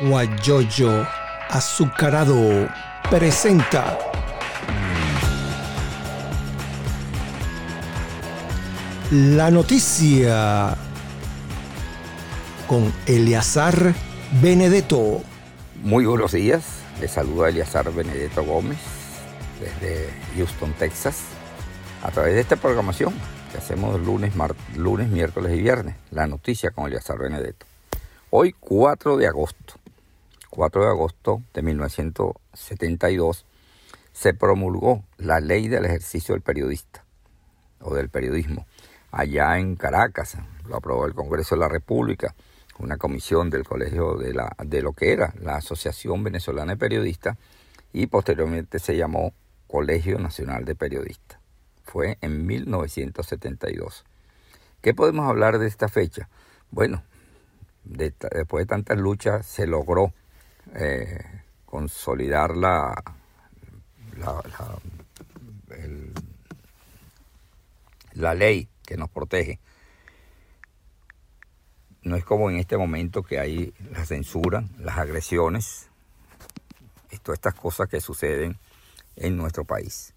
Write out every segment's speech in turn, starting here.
Guayoyo Azucarado presenta la noticia con Eleazar Benedetto. Muy buenos días, les saluda Eleazar Benedetto Gómez desde Houston, Texas, a través de esta programación que hacemos lunes, lunes, miércoles y viernes, la noticia con Eleazar Benedetto. Hoy 4 de agosto 4 de agosto de 1972, se promulgó la ley del ejercicio del periodista o del periodismo. Allá en Caracas, lo aprobó el Congreso de la República, una comisión del colegio de, la, de lo que era la Asociación Venezolana de Periodistas y posteriormente se llamó Colegio Nacional de Periodistas. Fue en 1972. ¿Qué podemos hablar de esta fecha? Bueno, después de tantas luchas se logró eh, consolidar la, la, ley que nos protege. No es como en este momento que hay la censura, las agresiones y todas estas cosas que suceden en nuestro país.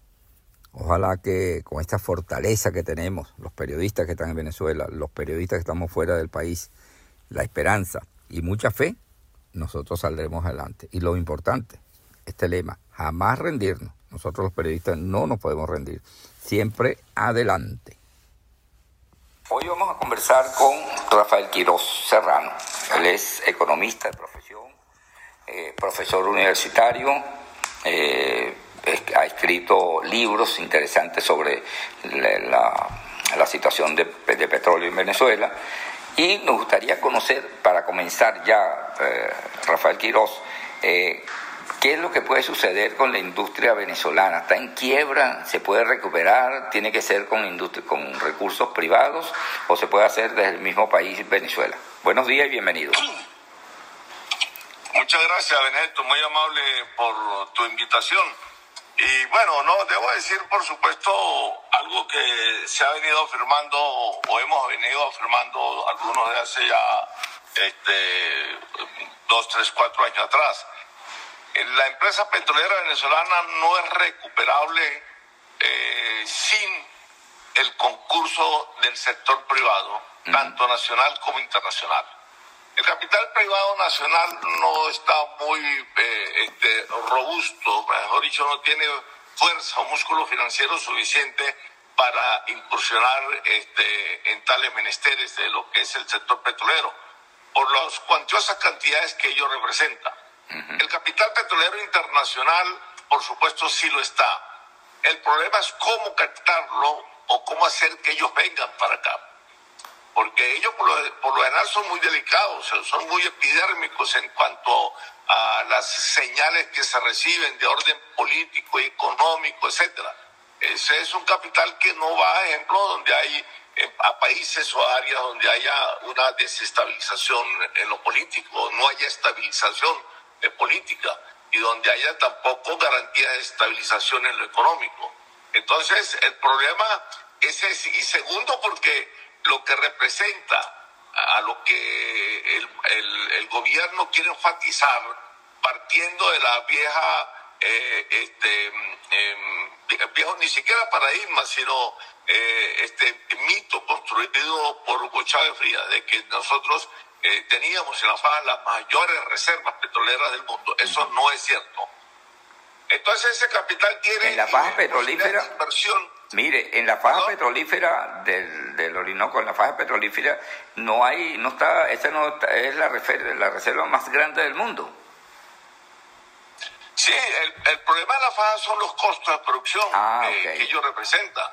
Ojalá que con esta fortaleza que tenemos, los periodistas que están en Venezuela, los periodistas que estamos fuera del país, la esperanza y mucha fe, nosotros saldremos adelante. Y lo importante, este lema, jamás rendirnos. Nosotros los periodistas no nos podemos rendir. Siempre adelante. Hoy vamos a conversar con Rafael Quiroz Serrano. Él es economista de profesión, eh, profesor universitario, eh, ha escrito libros interesantes sobre la, situación de, de petróleo en Venezuela y nos gustaría conocer, para comenzar ya, eh, Rafael Quiroz, eh, ¿qué es lo que puede suceder con la industria venezolana? ¿Está en quiebra? ¿Se puede recuperar? ¿Tiene que ser con, industria, con recursos privados o se puede hacer desde el mismo país, Venezuela? Buenos días y bienvenidos. Muchas gracias, Benedetto. Muy amable por tu invitación. Y bueno, no, debo decir, por supuesto, algo que se ha venido afirmando o hemos venido afirmando algunos de hace ya este, dos, tres, cuatro años atrás. La empresa petrolera venezolana no es recuperable eh, sin el concurso del sector privado, tanto nacional como internacional. El capital privado nacional no está muy eh, este, robusto, mejor dicho, no tiene fuerza o músculo financiero suficiente para incursionar este, en tales menesteres de lo que es el sector petrolero, por las cuantiosas cantidades que ello representa. El capital petrolero internacional, por supuesto, sí lo está. El problema es cómo captarlo o cómo hacer que ellos vengan para acá porque ellos por lo, general son muy delicados, son muy epidérmicos en cuanto a las señales que se reciben de orden político, económico, etcétera. Ese es un capital que no va, ejemplo, donde hay a países o áreas donde haya una desestabilización en lo político, no haya estabilización de política y donde haya tampoco garantía de estabilización en lo económico. Entonces, el problema es ese. Y segundo, porque lo que representa a lo que el, gobierno quiere enfatizar, partiendo de la vieja, eh, este, em, viejo ni siquiera paradigma, sino eh, este mito construido por Hugo Chávez Frías, de que nosotros eh, teníamos en la faja las mayores reservas petroleras del mundo. Eso no es cierto. Entonces ese capital tiene... En la faja petrolífera... Inversión, Mire, en la faja petrolífera del, del, Orinoco, en la faja petrolífera, no hay, no está, esa no es la reserva, la reserva más grande del mundo. Sí, el, problema de la faja son los costos de producción ah, que ellos representan.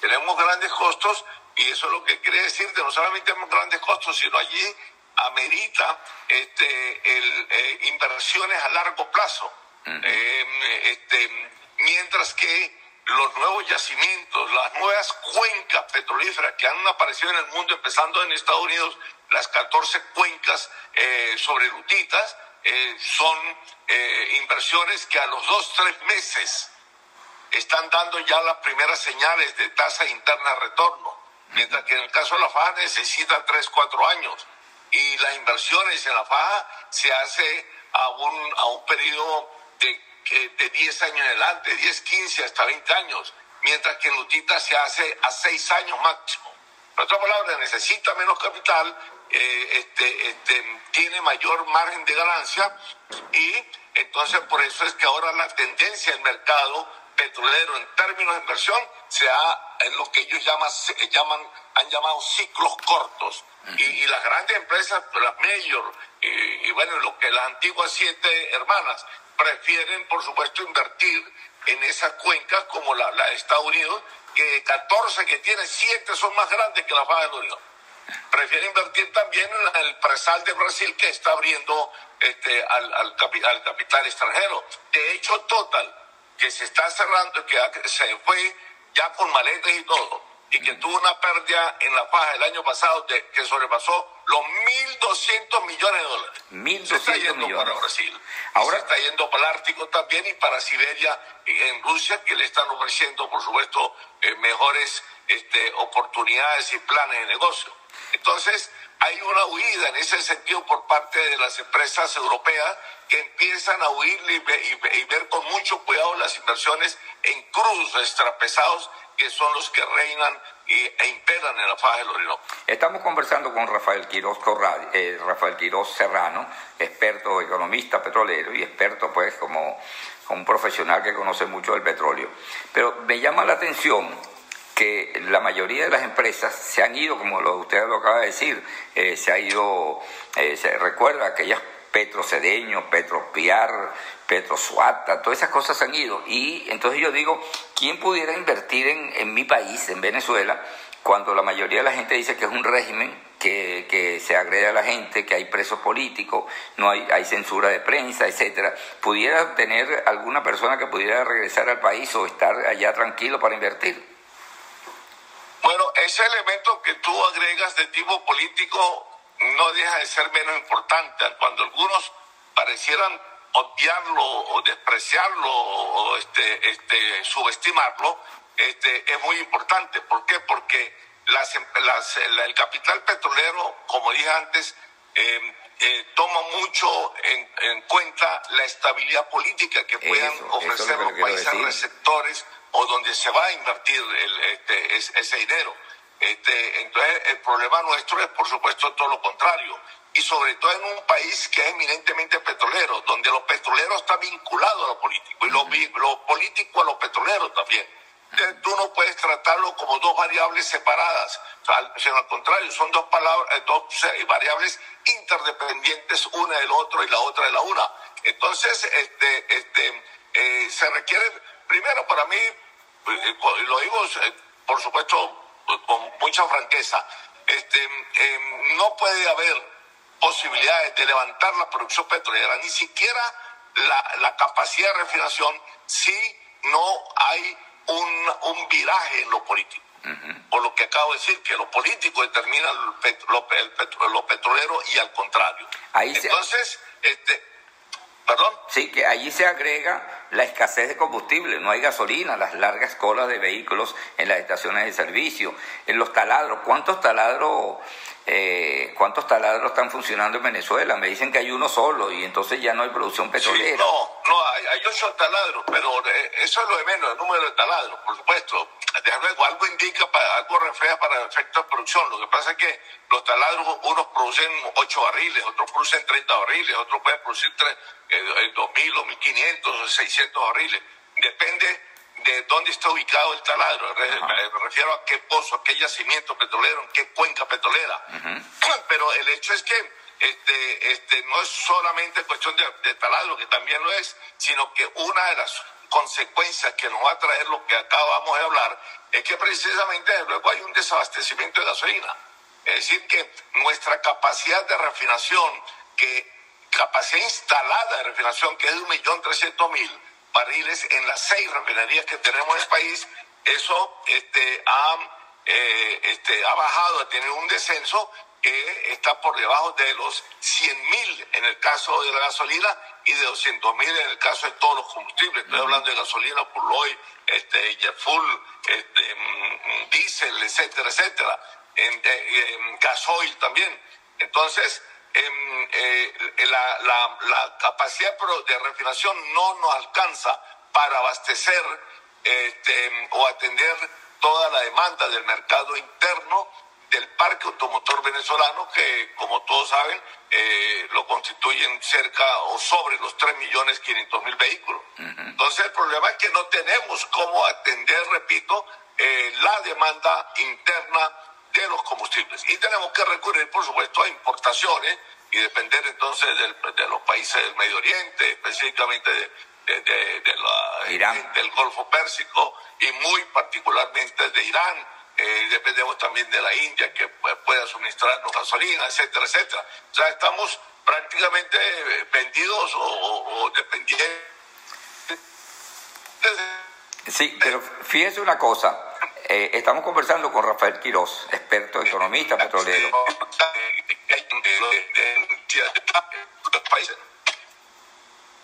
Tenemos grandes costos y eso es lo que quiere decir que no solamente tenemos grandes costos, sino allí amerita este, el, eh, inversiones a largo plazo. Eh, este, mientras que los nuevos yacimientos, las nuevas cuencas petrolíferas que han aparecido en el mundo, empezando en Estados Unidos, las 14 cuencas eh, sobre lutitas, eh, son eh, inversiones que a los dos, tres meses están dando ya las primeras señales de tasa interna de retorno, mientras que en el caso de la FAA necesita tres, cuatro años. y las inversiones en la faja se hace a un, a un periodo de, de 10 años adelante, 10, 15, hasta 20 años, mientras que en Lutita se hace a 6 años máximo. En otras palabras, necesita menos capital, eh, este, este, tiene mayor margen de ganancia y entonces por eso es que ahora la tendencia del mercado petrolero en términos de inversión se ha en lo que ellos llaman, llaman han llamado ciclos cortos. Y, las grandes empresas, las mayor, y, bueno, lo que las antiguas siete hermanas, prefieren, por supuesto, invertir en esas cuencas como la, de Estados Unidos, que 14 que tiene, 7 son más grandes que la Faja de la Unión. Prefieren invertir también en el presal de Brasil que está abriendo este, al, al, al capital extranjero. De hecho, Total, que se está cerrando, que se fue ya con maletas y todo, y que tuvo una pérdida en la faja el año pasado de, que sobrepasó los 1.200 millones de dólares. 1.200 se está yendo millones. para Brasil. Ahora se está yendo para el Ártico también y para Siberia y en Rusia, que le están ofreciendo, por supuesto, eh, mejores este, oportunidades y planes de negocio. Entonces, hay una huida en ese sentido por parte de las empresas europeas que empiezan a huir y, ver con mucho cuidado las inversiones en cruz extrapesados que son los que reinan e imperan en la faja del Orinoco. Estamos conversando con Rafael Quiroz, Corral, eh, Rafael Quiroz Serrano, experto economista petrolero y experto pues como, como un profesional que conoce mucho del petróleo. Pero me llama la atención que la mayoría de las empresas se han ido, como lo, usted lo acaba de decir, eh, se ha ido, eh, se recuerda aquellas Petro Cedeño, Petro Piar, Petro Suata, todas esas cosas han ido. Y entonces yo digo, ¿quién pudiera invertir en, en mi país, en Venezuela, cuando la mayoría de la gente dice que es un régimen que, que, se agrede a la gente, que hay presos políticos, no hay, hay censura de prensa, etcétera, pudiera tener alguna persona que pudiera regresar al país o estar allá tranquilo para invertir. Bueno, ese elemento que tú agregas de tipo político no deja de ser menos importante. Cuando algunos parecieran odiarlo o despreciarlo o este, este, subestimarlo, este, es muy importante. ¿Por qué? Porque las, las, el capital petrolero, como dije antes, eh, eh, toma mucho en, en, cuenta la estabilidad política que puedan eso, ofrecer eso los países decir. receptores o donde se va a invertir el, este, ese dinero. Este, entonces, el problema nuestro es, por supuesto, todo lo contrario. Y sobre todo en un país que es eminentemente petrolero, donde lo petrolero está vinculado a lo político y lo, lo político a lo petrolero también. Entonces, tú no puedes tratarlo como dos variables separadas, sino al contrario, son dos, palabras, dos variables interdependientes una del otro y la otra de la una. Entonces, este, este, eh, se requiere, primero para mí, eh, lo digo, eh, por supuesto, con mucha franqueza, este, eh, no puede haber posibilidades de levantar la producción petrolera, ni siquiera la, la capacidad de refinación, si no hay un, un viraje en lo político. Uh -huh. Por lo que acabo de decir, que lo político determina el, petro, lo petrolero y al contrario. Ahí Entonces, se... este, ¿perdón? Sí, que allí se agrega la escasez de combustible, no hay gasolina, las largas colas de vehículos en las estaciones de servicio, en los taladros, ¿cuántos taladros, eh, cuántos taladros están funcionando en Venezuela? Me dicen que hay uno solo y entonces ya no hay producción petrolera. Sí, no, no, hay, hay ocho taladros, pero eh, eso es lo de menos, el número de taladros, por supuesto. Desde luego, algo indica, para, algo refleja para efectos de producción. Lo que pasa es que los taladros, unos producen 8 barriles, otros producen 30 barriles, otros pueden producir 3, eh, 2.000 o 1.500 o 600 barriles. Depende de dónde está ubicado el taladro. Me refiero a qué pozo, a qué yacimiento petrolero, en qué cuenca petrolera. Uh -huh. Pero el hecho es que este, este, no es solamente cuestión de, de taladro, que también lo es, sino que una de las consecuencias que nos va a traer lo que acabamos de hablar es que precisamente luego hay un desabastecimiento de gasolina. Es decir, que nuestra capacidad de refinación, que capacidad instalada de refinación, que es de 1.300.000 barriles en las seis refinerías que tenemos en el país, eso este, ha, eh, este, ha bajado, ha tenido un descenso que está por debajo de los 100.000 en el caso de la gasolina y de 200.000 en el caso de todos los combustibles. Estoy hablando de gasolina, Purloy, este, jet full, este, mm, diésel, etcétera, etcétera. En, en, gasoil también. Entonces, eh, la, la, la, capacidad de refinación no nos alcanza para abastecer este, o atender toda la demanda del mercado interno del parque automotor venezolano, que como todos saben, eh, lo constituyen cerca o sobre los 3 millones 500 mil vehículos. Entonces el problema es que no tenemos cómo atender, repito, eh, la demanda interna de los combustibles. Y tenemos que recurrir, por supuesto, a importaciones y depender entonces de los países del Medio Oriente, específicamente de, la, del Golfo Pérsico y muy particularmente de Irán eh, dependemos también de la India que pueda suministrarnos gasolina, etcétera, etcétera. O sea, estamos prácticamente vendidos o, dependientes. Sí, pero fíjese una cosa. Eh, estamos conversando con Rafael Quiroz, experto economista petrolero.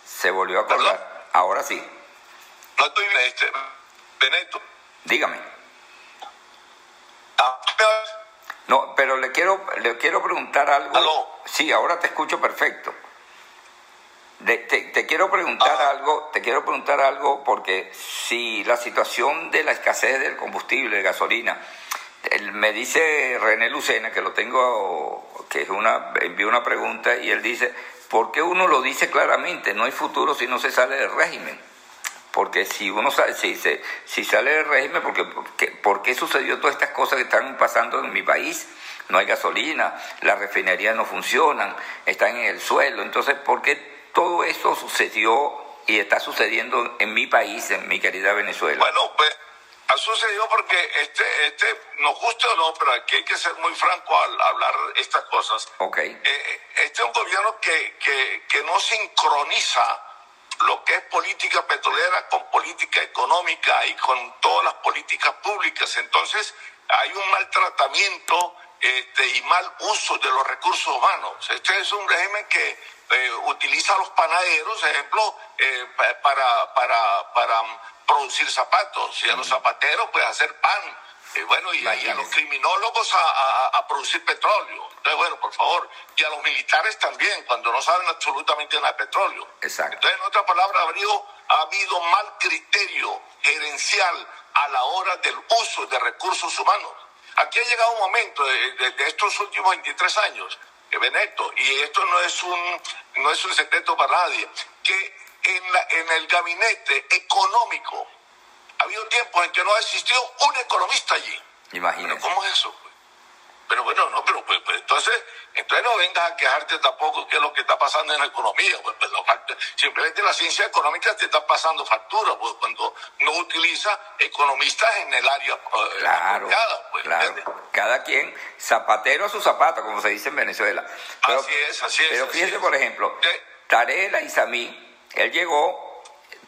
Se volvió a acordar. Ahora sí. No estoy, este, Beneto. Dígame. No, pero le quiero, le quiero preguntar algo. Sí, ahora te escucho perfecto. Te, quiero preguntar ah. algo, te quiero preguntar algo porque si la situación de la escasez del combustible, de gasolina, me dice René Lucena, que lo tengo, que es una, envió una pregunta y él dice, ¿por qué uno lo dice claramente? No hay futuro si no se sale del régimen. Porque si uno sale, si, si sale del régimen, porque, ¿por qué sucedió todas estas cosas que están pasando en mi país? No hay gasolina, las refinerías no funcionan, están en el suelo. Entonces, ¿por qué todo esto sucedió y está sucediendo en mi país, en mi querida Venezuela? Bueno, pues ha sucedido porque este, este, nos gusta o no, pero aquí hay que ser muy franco al hablar estas cosas. Okay. Eh, eh, este es un gobierno que, que, que no sincroniza lo que es política petrolera con política económica y con todas las políticas públicas. Entonces, hay un maltratamiento este, y mal uso de los recursos humanos. Este es un régimen que eh, utiliza a los panaderos, ejemplo, eh, para, para, para producir zapatos y a los zapateros pues hacer pan y bueno, y, a los criminólogos a, producir petróleo. Entonces, bueno, por favor, y a los militares también, cuando no saben absolutamente nada de petróleo. Exacto. Entonces, en otras palabras, ha habido, ha habido mal criterio gerencial a la hora del uso de recursos humanos. Aquí ha llegado un momento de, estos últimos 23 años, y esto no es un, no es un secreto para nadie, que en, la, en el gabinete económico ha habido tiempos en que no ha existido un economista allí. Imagínate. ¿Cómo es eso? Pero bueno, no, pero pues, pues, entonces, entonces no vengas a quejarte tampoco qué es lo que está pasando en la economía. Pues, pues simplemente la ciencia económica te está pasando factura, pues cuando no utiliza economistas en el área eh, claro, pues, claro. Cada quien, zapatero a su zapato, como se dice en Venezuela. así es, así es. Pero fíjese, por ejemplo, Tarela y Samí, él llegó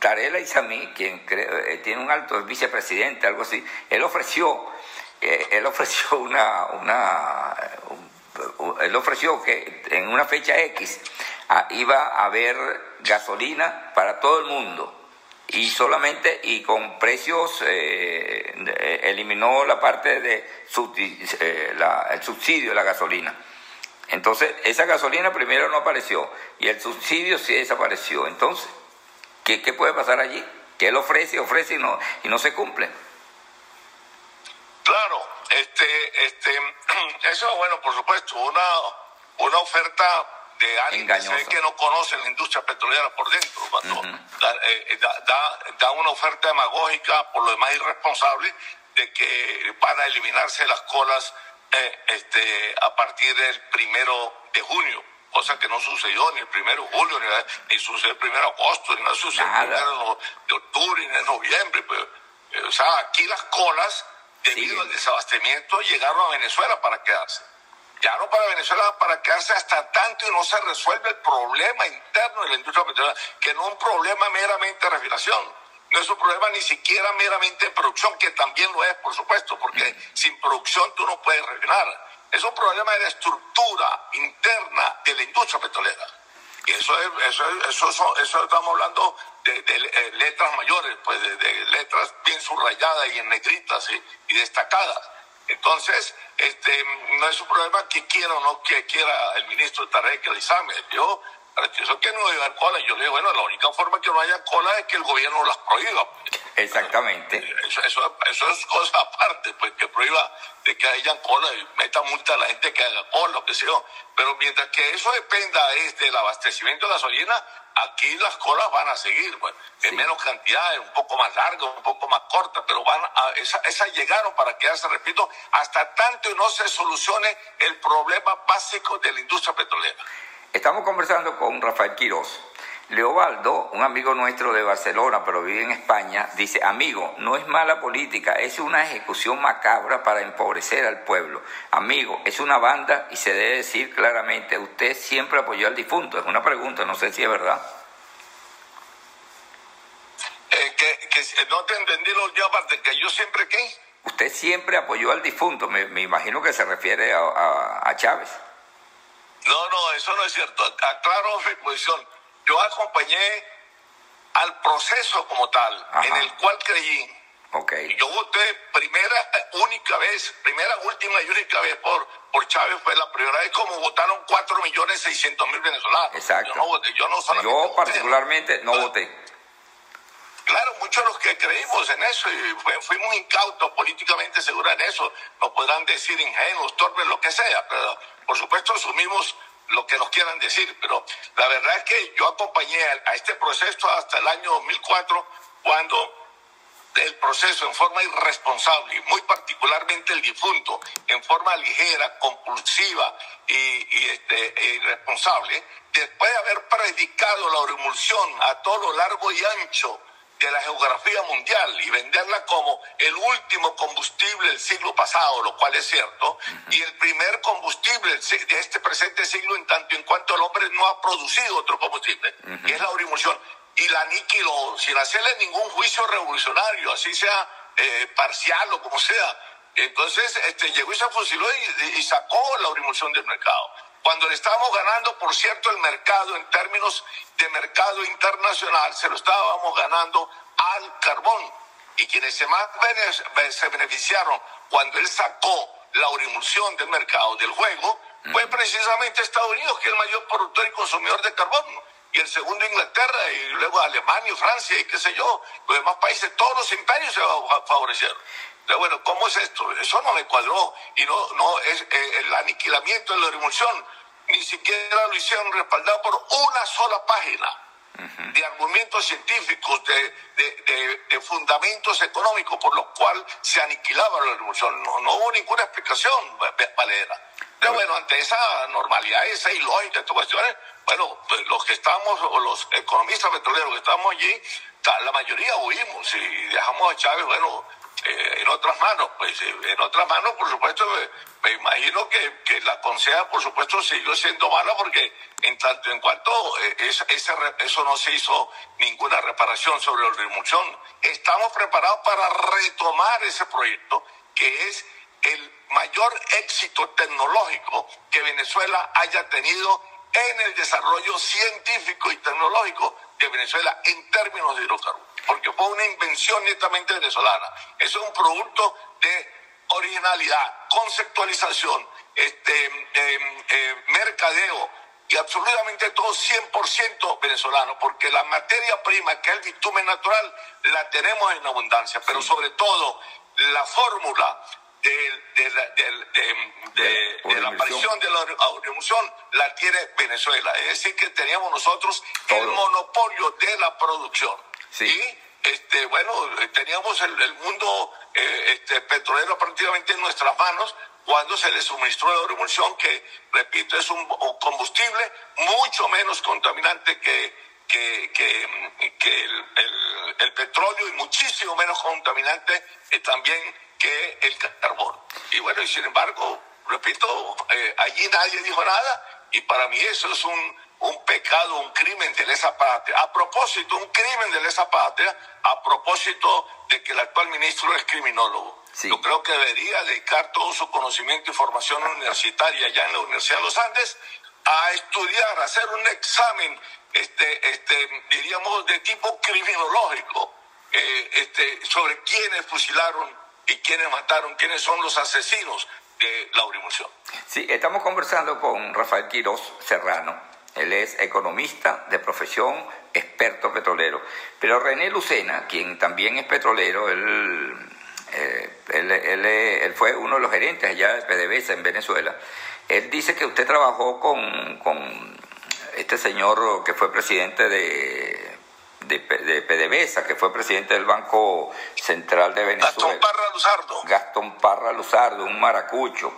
Tarela Isamí, quien eh, tiene un alto vicepresidente, algo así, él ofreció, eh, él ofreció una, una él ofreció que en una fecha X ah, iba a haber gasolina para todo el mundo y solamente y con precios eh, eliminó la parte de el subsidio de la gasolina. Entonces, esa gasolina primero no apareció y el subsidio sí desapareció. Entonces, ¿Qué, qué puede pasar allí? Que él ofrece, ofrece y no, y no se cumple. Claro, este, este, eso, bueno, por supuesto, una, una oferta de alguien que, no conoce la industria petrolera por dentro, cuando eh, da, da, una oferta demagógica, por lo demás irresponsable, de que van a eliminarse las colas eh, este, a partir del primero de junio cosa que no sucedió ni el primero de julio, ni, sucedió el primero de agosto, ni no sucedió el primero de octubre, ni en noviembre. Pues, eh, o sea, aquí las colas, debido al desabastecimiento, llegaron a Venezuela para quedarse. Llegaron para Venezuela para quedarse hasta tanto y no se resuelve el problema interno de la industria petrolera, que no es un problema meramente de refinación. No es un problema ni siquiera meramente de producción, que también lo es, por supuesto, porque sin producción tú no puedes refinar es un problema de la estructura interna de la industria petrolera. Y eso es, eso, eso, eso estamos hablando de, eh, letras mayores, pues de, letras bien subrayadas y en negritas y, destacadas. Entonces, este, no es un problema que quiera o no que quiera el ministro Tarek El Isame. Yo eso que no debe haber cola. Yo le digo, bueno, la única forma que no haya cola es que el gobierno las prohíba. Exactamente. Eso, eso, eso, es cosa aparte, pues que prohíba de que hayan cola y meta multa a la gente que haga cola, que sea. Pero mientras que eso dependa del abastecimiento de gasolina, aquí las colas van a seguir, pues, en menos cantidad, un poco más largas, un poco más cortas, pero van a, esas esa llegaron para quedarse, repito, hasta tanto no se solucione el problema básico de la industria petrolera. Estamos conversando con Rafael Quiroz. Leobaldo, un amigo nuestro de Barcelona, pero vive en España, dice, amigo, no es mala política, es una ejecución macabra para empobrecer al pueblo. Amigo, es una banda y se debe decir claramente, usted siempre apoyó al difunto. Es una pregunta, no sé si es verdad. Eh, que, no te entendí lo última parte, que yo siempre qué. Usted siempre apoyó al difunto, me, imagino que se refiere a Chávez. No, no, eso no es cierto. Aclaro mi posición. Yo acompañé al proceso como tal, en el cual creí. Okay. Yo voté primera, única vez, primera, última y única vez por, por Chávez, fue la primera vez como votaron 4 millones 600 mil venezolanos. Exacto. Yo no voté, yo no solamente Yo particularmente no voté. Claro, muchos de los que creímos en eso y fuimos incautos políticamente seguros en eso, nos podrán decir ingenuos, torpes, lo que sea, pero por supuesto asumimos lo que nos quieran decir, pero la verdad es que yo acompañé a este proceso hasta el año 2004, cuando el proceso en forma irresponsable, y muy particularmente el difunto, en forma ligera, compulsiva y, este, e irresponsable, después de haber predicado la remulsión a todo lo largo y ancho de la geografía mundial y venderla como el último combustible del siglo pasado, lo cual es cierto, y el primer combustible de este presente siglo en tanto en cuanto el hombre no ha producido otro combustible, que es la urimulsión, y la aniquiló sin hacerle ningún juicio revolucionario, así sea eh, parcial o como sea. Entonces este, llegó y se fusiló y, sacó la urimulsión del mercado cuando le estábamos ganando, por cierto, el mercado en términos de mercado internacional, se lo estábamos ganando al carbón. Y quienes se más se beneficiaron cuando él sacó la urimulsión del mercado, del juego, fue precisamente Estados Unidos, que es el mayor productor y consumidor de carbón. Y el segundo Inglaterra, y luego Alemania Francia, y qué sé yo, los demás países, todos los imperios se favorecieron. Pero bueno, ¿cómo es esto? Eso no me cuadró. Y no, no es eh, el aniquilamiento de la revolución, ni siquiera lo hicieron respaldado por una sola página de argumentos científicos, de, fundamentos económicos por los cuales se aniquilaba la revolución. No, no hubo ninguna explicación valera. Pero bueno, ante esa normalidad, esa ilógica, estas cuestiones, bueno, pues, los que estamos, o los economistas petroleros que estamos allí, la mayoría huimos y dejamos a Chávez, bueno, eh, en otras manos, pues eh, en otras manos, por supuesto, me, imagino que, que, la conseja, por supuesto, siguió siendo mala porque en tanto en cuanto eh, ese, eso no se hizo ninguna reparación sobre la remoción, estamos preparados para retomar ese proyecto que es el mayor éxito tecnológico que Venezuela haya tenido en el desarrollo científico y tecnológico de Venezuela en términos de hidrocarburos porque fue una invención netamente venezolana. Es un producto de originalidad, conceptualización, este, em, em, mercadeo y absolutamente todo 100% venezolano, porque la materia prima, que es el bitumen natural, la tenemos en abundancia, pero sobre todo la fórmula de, la, aparición de la audiovisual la tiene Venezuela. Es decir, que teníamos nosotros el monopolio de la producción. Sí. este, bueno, teníamos el, mundo eh, este, petrolero prácticamente en nuestras manos cuando se le suministró la revolución, que, repito, es un, combustible mucho menos contaminante que, que, que, el, petróleo y muchísimo menos contaminante eh, también que el carbón. Y bueno, y sin embargo, repito, eh, allí nadie dijo nada y para mí eso es un, un pecado, un crimen de lesa patria. A propósito, un crimen de lesa patria, a propósito de que el actual ministro es criminólogo. Yo creo que debería dedicar todo su conocimiento y formación universitaria allá en la Universidad de los Andes a estudiar, a hacer un examen, este, este, diríamos, de tipo criminológico, eh, este, sobre quiénes fusilaron y quiénes mataron, quiénes son los asesinos de la urimulsión. Sí, estamos conversando con Rafael Quiroz Serrano. Él es economista de profesión, experto petrolero. Pero René Lucena, quien también es petrolero, él, eh, él, él, él, fue uno de los gerentes allá de PDVSA en Venezuela. Él dice que usted trabajó con, con este señor que fue presidente de, de, de, PDVSA, que fue presidente del Banco Central de Venezuela. Gastón Parra Luzardo. Gastón Parra Luzardo, un maracucho.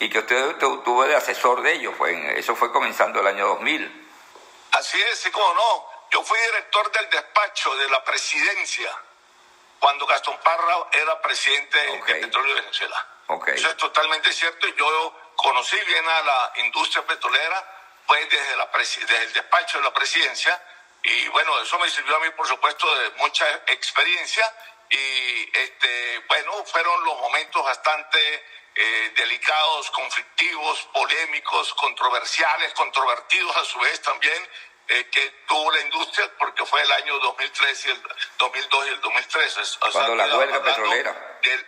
Y que usted tuvo de asesor de ellos, fue, eso fue comenzando el año 2000. Así es, y como no. Yo fui director del despacho de la presidencia cuando Gastón Parra era presidente okay. de Petróleo de Venezuela. Okay. Eso es totalmente cierto. Yo conocí bien a la industria petrolera pues desde, la desde el despacho de la presidencia y bueno, eso me sirvió a mí, por supuesto, de mucha experiencia y este, bueno, fueron los momentos bastante eh, delicados, conflictivos, polémicos, controversiales, controvertidos a su vez también, eh, que tuvo la industria porque fue el año 2003 y el 2002 y el 2003. O Cuando sea, la huelga petrolera. Del,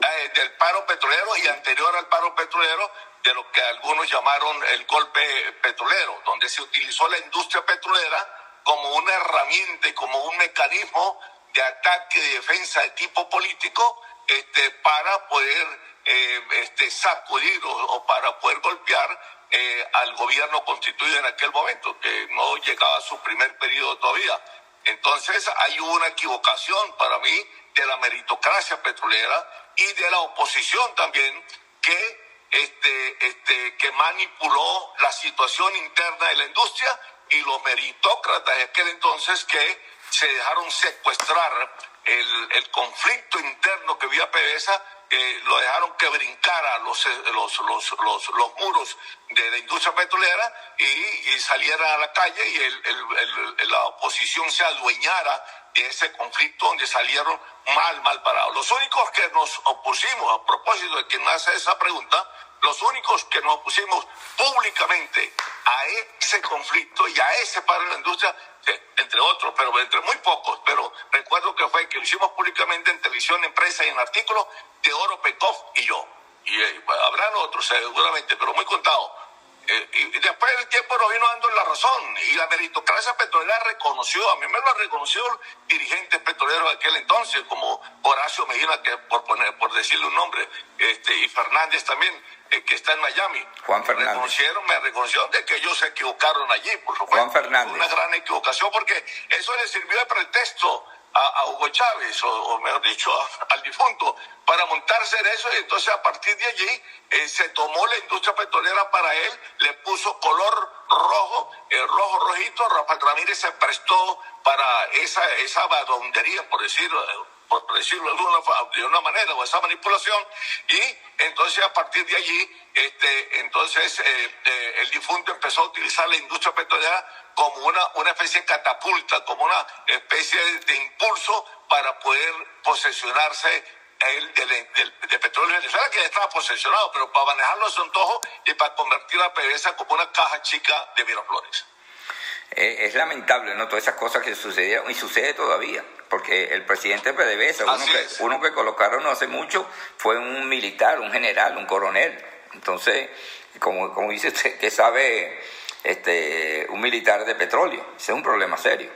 eh, del paro petrolero y anterior al paro petrolero, de lo que algunos llamaron el golpe petrolero, donde se utilizó la industria petrolera como una herramienta y como un mecanismo de ataque y defensa de tipo político este, para poder eh, este, sacudir o, o, para poder golpear eh, al gobierno constituido en aquel momento, que no llegaba a su primer periodo todavía. Entonces hay una equivocación para mí de la meritocracia petrolera y de la oposición también que este, este, que manipuló la situación interna de la industria y los meritócratas de aquel entonces que se dejaron secuestrar el, el conflicto interno que había PDVSA, eh, lo dejaron que brincara los, los, los, los, los muros de la industria petrolera y, y saliera a la calle y el, el, la oposición se adueñara de ese conflicto donde salieron mal, mal parados. Los únicos que nos opusimos, a propósito de quien hace esa pregunta, los únicos que nos opusimos públicamente a ese conflicto y a ese paro de la industria, entre otros, pero entre muy pocos, pero recuerdo que fue que lo hicimos públicamente en televisión, en prensa y en artículos, de Oro Pekov y yo. Y eh, habrán otros seguramente, pero muy contados. Eh, y después el tiempo nos vino dando la razón y la meritocracia petrolera reconoció, a mí me lo han reconocido dirigentes petroleros de aquel entonces, como Horacio Medina, que por poner, por decirle un nombre, este, y Fernández también, eh, que está en Miami. Juan Fernández. Reconocieron, me reconocieron de que ellos se equivocaron allí, por supuesto. Juan Fernández. Una gran equivocación porque eso le sirvió de pretexto a, Hugo Chávez, o, mejor dicho, a, al difunto, para montarse en eso y entonces a partir de allí eh, se tomó la industria petrolera para él, le puso color rojo, el rojo rojito, Rafael Ramírez se prestó para esa, esa badondería, por decirlo por decirlo de una, de una manera, o esa manipulación, y entonces a partir de allí, este, entonces eh, eh, el difunto empezó a utilizar la industria petrolera como una, una especie de catapulta, como una especie de, impulso para poder posesionarse el, del, del, del, petróleo de Venezuela, que ya estaba posesionado, pero para manejarlo a su antojo y para convertir a PDVSA como una caja chica de Miraflores. Eh, es lamentable, ¿no? Todas esas cosas que sucedieron y sucede todavía, porque el presidente de PDVSA, uno que, uno que colocaron no hace mucho, fue un militar, un general, un coronel. Entonces, como, como dice usted, que sabe este, un militar de petróleo, ese es un problema serio.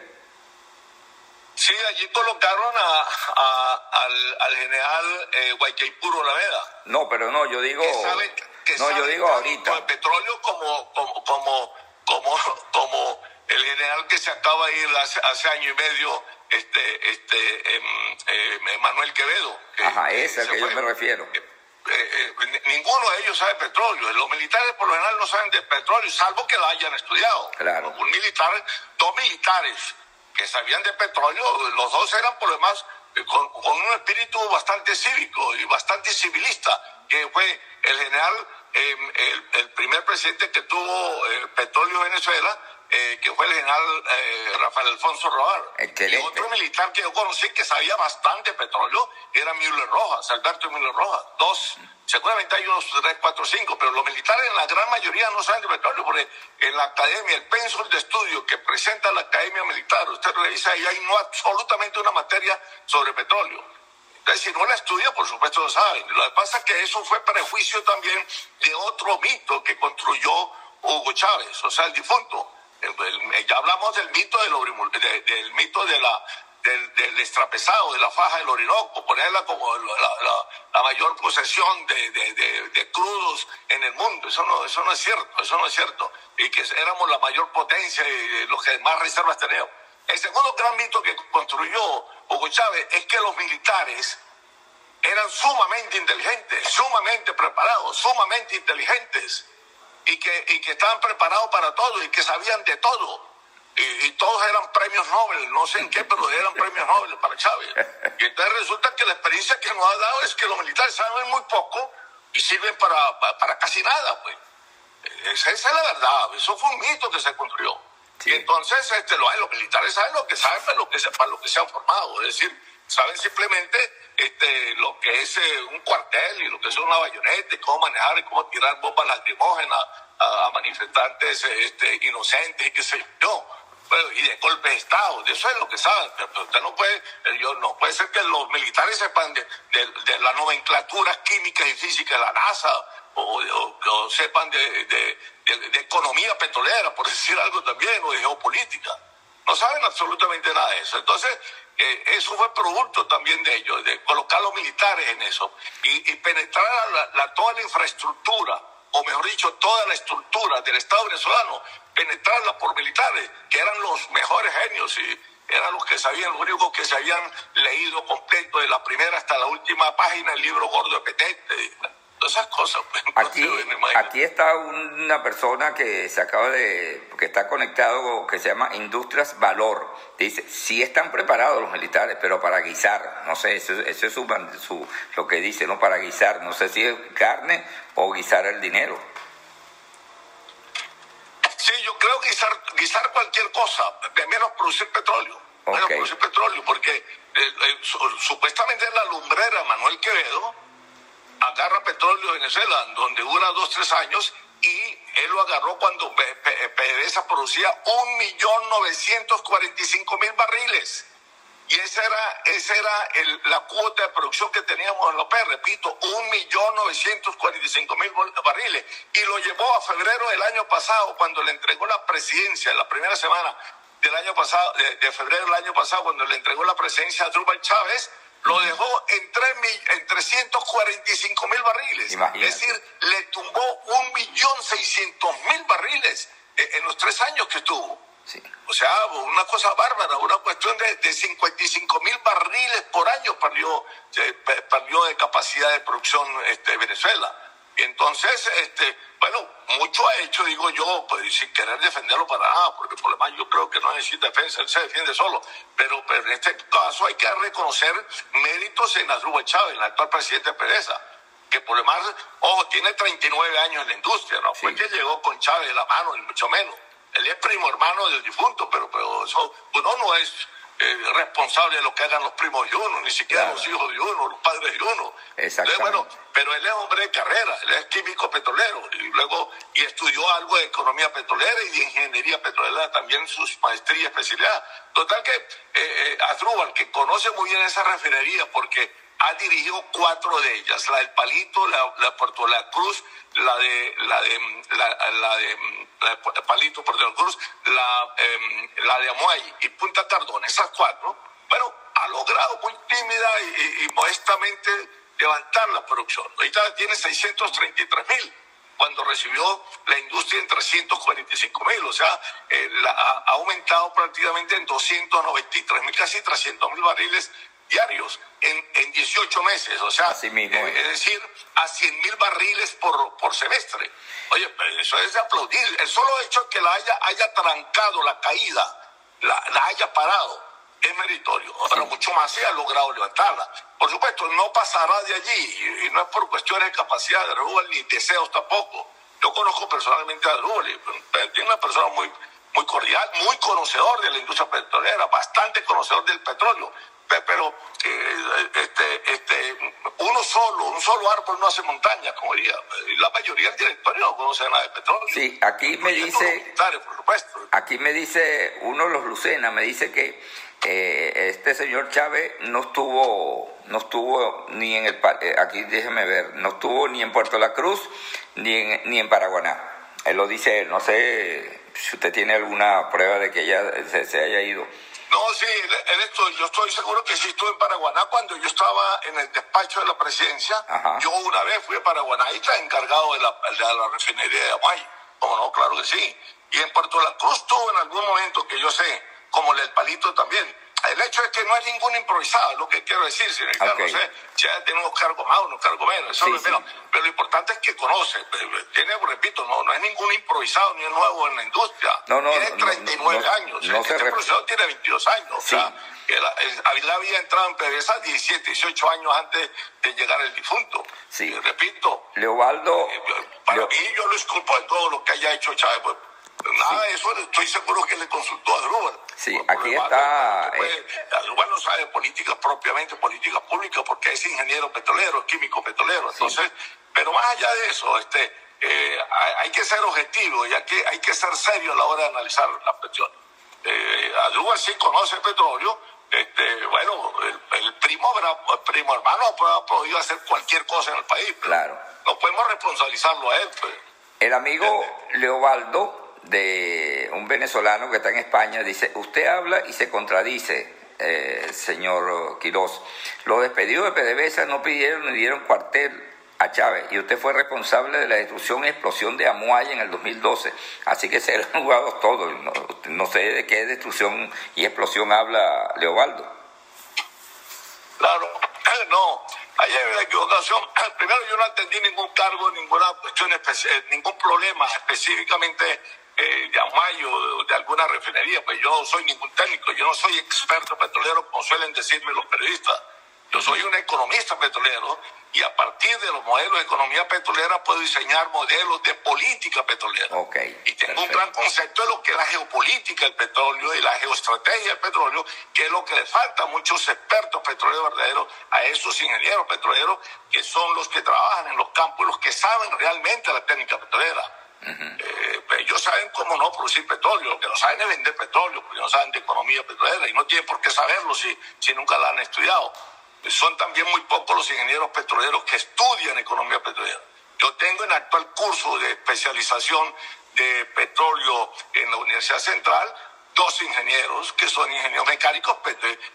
Sí, allí colocaron a, a, al, al, general eh, Guaycaipuro Laveda. No, pero no, yo digo. Que sabe, que no, sabe yo digo ahorita. El petróleo como, como, como, como, como el general que se acaba de ir hace, hace año y medio, este, este, eh, eh, Manuel Quevedo. Que, Ajá, ese es al que fue, yo me refiero. Eh, ninguno de ellos sabe petróleo. Los militares por lo general no saben de petróleo, salvo que lo hayan estudiado. Claro. Un militar, dos militares que sabían de petróleo, los dos eran por lo demás con, con, un espíritu bastante cívico y bastante civilista, que fue el general, eh, el, el, primer presidente que tuvo eh, petróleo en Venezuela, eh, que fue el general eh, Rafael Alfonso. Excelente. Y otro militar que yo conocí que sabía bastante petróleo era Müller Rojas, Alberto Müller Rojas. Dos, seguramente hay unos tres, cuatro, cinco, pero los militares en la gran mayoría no saben de petróleo, porque en la academia, el pensum de estudio que presenta la academia militar, usted revisa y hay no absolutamente una materia sobre petróleo. Entonces, si no la estudia, por supuesto lo saben. Lo que pasa es que eso fue prejuicio también de otro mito que construyó Hugo Chávez, o sea, el difunto. Ya hablamos del mito del, del mito de la del, del, de la faja del Orinoco, ponerla como la, la, mayor posesión de, de, de, crudos en el mundo. Eso no, eso no es cierto, eso no es cierto. Y que éramos la mayor potencia y los que más reservas teníamos. El segundo gran mito que construyó Hugo Chávez es que los militares eran sumamente inteligentes, sumamente preparados, sumamente inteligentes, y que, y que estaban preparados para todo y que sabían de todo y, todos eran premios Nobel, no sé en qué, pero eran premios Nobel para Chávez. Y entonces resulta que la experiencia que nos ha dado es que los militares saben muy poco y sirven para, para, casi nada, pues. Esa, es la verdad, eso fue un mito que se construyó. Y entonces este, los, los militares saben lo que saben para lo que, para lo que se han formado, es decir, saben simplemente este, lo que es eh, un cuartel y lo que es una bayoneta, y cómo manejar y cómo tirar bombas lacrimógenas a, manifestantes este, inocentes y qué sé yo y de golpe de Estado, eso es lo que saben, pero usted no puede, eh, yo, no puede ser que los militares sepan de, de, la nomenclatura química y física de la NASA o, sepan de, de, economía petrolera, por decir algo también, o de geopolítica. No saben absolutamente nada de eso. Entonces, eh, eso fue producto también de ellos, de colocar a los militares en eso y, penetrar la, toda la infraestructura o mejor dicho, toda la estructura del Estado venezolano, penetrarla por militares, que eran los mejores genios y eran los que sabían, los únicos que se habían leído completo de la primera hasta la última página el libro gordo de Petete esas cosas. Aquí, aquí está una persona que se acaba de, que está conectado, que se llama Industrias Valor. Dice, sí están preparados los militares, pero para guisar, no sé, eso, es su, lo que dice, ¿no? Para guisar, no sé si es carne o guisar el dinero. Sí, yo creo guisar, guisar cualquier cosa, menos producir petróleo. Menos producir petróleo, porque eh, eh, supuestamente la lumbrera Manuel Quevedo agarra petróleo de Venezuela, donde dura dos, tres años, y él lo agarró cuando PDVSA producía 1.945.000 barriles. Y esa era, esa era la cuota de producción que teníamos en López, repito, 1.945.000 barriles. Y lo llevó a febrero del año pasado, cuando le entregó la presidencia, en la primera semana del año pasado, de, febrero del año pasado, cuando le entregó la presidencia a Drubal Chávez, lo dejó en, 3 en 345 mil barriles. Es decir, le tumbó un millón seiscientos mil barriles en, los tres años que estuvo. O sea, una cosa bárbara, una cuestión de, de 55 mil barriles por año perdió, perdió de capacidad de producción este, Venezuela. Entonces, este, bueno, mucho ha hecho, digo yo, pues sin querer defenderlo para nada, porque por lo demás yo creo que no necesita defensa, él se defiende solo. Pero, pero en este caso hay que reconocer méritos en Adrúbal Chávez, el actual presidente de Pereza, que por lo demás, ojo, tiene 39 años en la industria, no fue que llegó con Chávez de la mano, ni mucho menos. Él es primo hermano del difunto, pero, pero eso, uno no es eh, responsable de lo que hagan los primos de uno, ni siquiera los hijos de uno, los padres de uno. Entonces, bueno, pero él es hombre de carrera, él es químico petrolero y luego y estudió algo de economía petrolera y de ingeniería petrolera, también sus maestría y especialidad. Total que eh, eh que conoce muy bien esa refinería porque ha dirigido cuatro de ellas, la del Palito, la, la Puerto La Cruz, la de la de la, de Palito Puerto La Cruz, la, em, la de Amuay y Punta Tardón, esas cuatro, bueno, ha logrado muy tímida y, modestamente levantar la producción. Ahorita tiene 633 mil cuando recibió la industria en 345 mil, o sea, eh, ha, aumentado prácticamente en 293 mil, casi 300 mil barriles diarios en, en 18 meses, o sea, eh, es decir, a 100 mil barriles por, por semestre. Oye, pues, eso es de aplaudir. El solo hecho de que la haya, haya trancado la caída, la, la haya parado, es meritorio, pero mucho más se ha logrado levantarla. Por supuesto, no pasará de allí, y, no es por cuestiones de capacidad de Rubal ni deseos tampoco. Yo conozco personalmente a Rubal, eh, tiene una persona muy, muy cordial, muy conocedor de la industria petrolera, bastante conocedor del petróleo, pero eh, este, este, uno solo, un solo árbol no hace montaña, como diría. La mayoría del directorio no conoce nada de petróleo. Sí, aquí me dice, aquí me dice uno de los Lucena, me dice que eh, este señor Chávez no estuvo, no estuvo ni en el, eh, aquí déjeme ver, no estuvo ni en Puerto La Cruz ni en, ni en Paraguaná. Él lo dice él, no sé si usted tiene alguna prueba de que ella se haya ido. No, sí, esto, yo estoy seguro que sí estuve en Paraguaná cuando yo estaba en el despacho de la presidencia. Yo una vez fui a Paraguaná y estaba encargado de la, de la refinería de Amay. ¿Cómo no? Claro que sí. Y en Puerto La Cruz tuvo en algún momento que yo sé, como el Palito también, el hecho es que no es ningún improvisado, es lo que quiero decir, señor okay. Carlos. Ya tiene unos cargos más, unos cargos menos, eso es menos. Pero lo importante es que conoce. Tiene, repito, no, no es ningún improvisado ni es nuevo en la industria. No, no, tiene 39 años. No este profesor tiene 22 años. O sea, él, había entrado en PDVSA 17, 18 años antes de llegar el difunto. Sí. Y repito. Leobaldo. Eh, para mí, yo lo disculpo de todo lo que haya hecho Chávez. Pues, Nada de eso estoy seguro que le consultó a Drubal. Sí, aquí está. Eh, no sabe políticas propiamente, políticas públicas, porque es ingeniero petrolero, químico petrolero. Entonces, pero más allá de eso, este, eh, hay, que ser objetivo y hay que, hay que ser serio a la hora de analizar la cuestión. Eh, Adrúbal sí conoce el petróleo. Este, bueno, el, primo, el primo hermano ha podido hacer cualquier cosa en el país. Claro. No podemos responsabilizarlo a él. Pues. El amigo Leobaldo de un venezolano que está en España, dice, usted habla y se contradice, eh, señor Quirós. Los despedidos de PDVSA no pidieron ni dieron cuartel a Chávez y usted fue responsable de la destrucción y explosión de Amuay en el 2012. Así que se han jugado todos. No, no, sé de qué destrucción y explosión habla Leobaldo. Claro, no. Ahí hay una equivocación. Primero, yo no entendí ningún cargo, ninguna cuestión, especial, ningún problema específicamente eh, de Amayo, de alguna refinería, pues yo no soy ningún técnico, yo no soy experto petrolero, como suelen decirme los periodistas. Yo soy un economista petrolero y a partir de los modelos de economía petrolera puedo diseñar modelos de política petrolera. y tengo un gran concepto de lo que es la geopolítica del petróleo y la geoestrategia del petróleo, que es lo que le falta a muchos expertos petroleros verdaderos, a esos ingenieros petroleros que son los que trabajan en los campos, los que saben realmente la técnica petrolera. Eh, pues, ellos saben cómo no producir petróleo, lo que no saben es vender petróleo, porque no saben de economía petrolera y no tienen por qué saberlo si, si nunca la han estudiado. Son también muy pocos los ingenieros petroleros que estudian economía petrolera. Yo tengo en actual curso de especialización de petróleo en la Universidad Central dos ingenieros que son ingenieros mecánicos,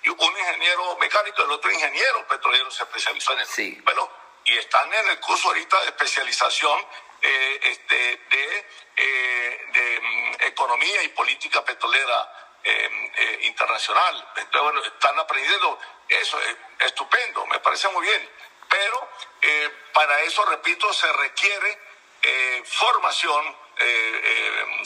y un ingeniero mecánico y el otro ingeniero petrolero se especializó en eso. Sí. Bueno, y están en el curso ahorita de especialización eh, este, de, eh, de mm, economía y política petrolera eh, internacional. Entonces, bueno, están aprendiendo eso, es estupendo, me parece muy bien. Pero para eso, repito, se requiere formación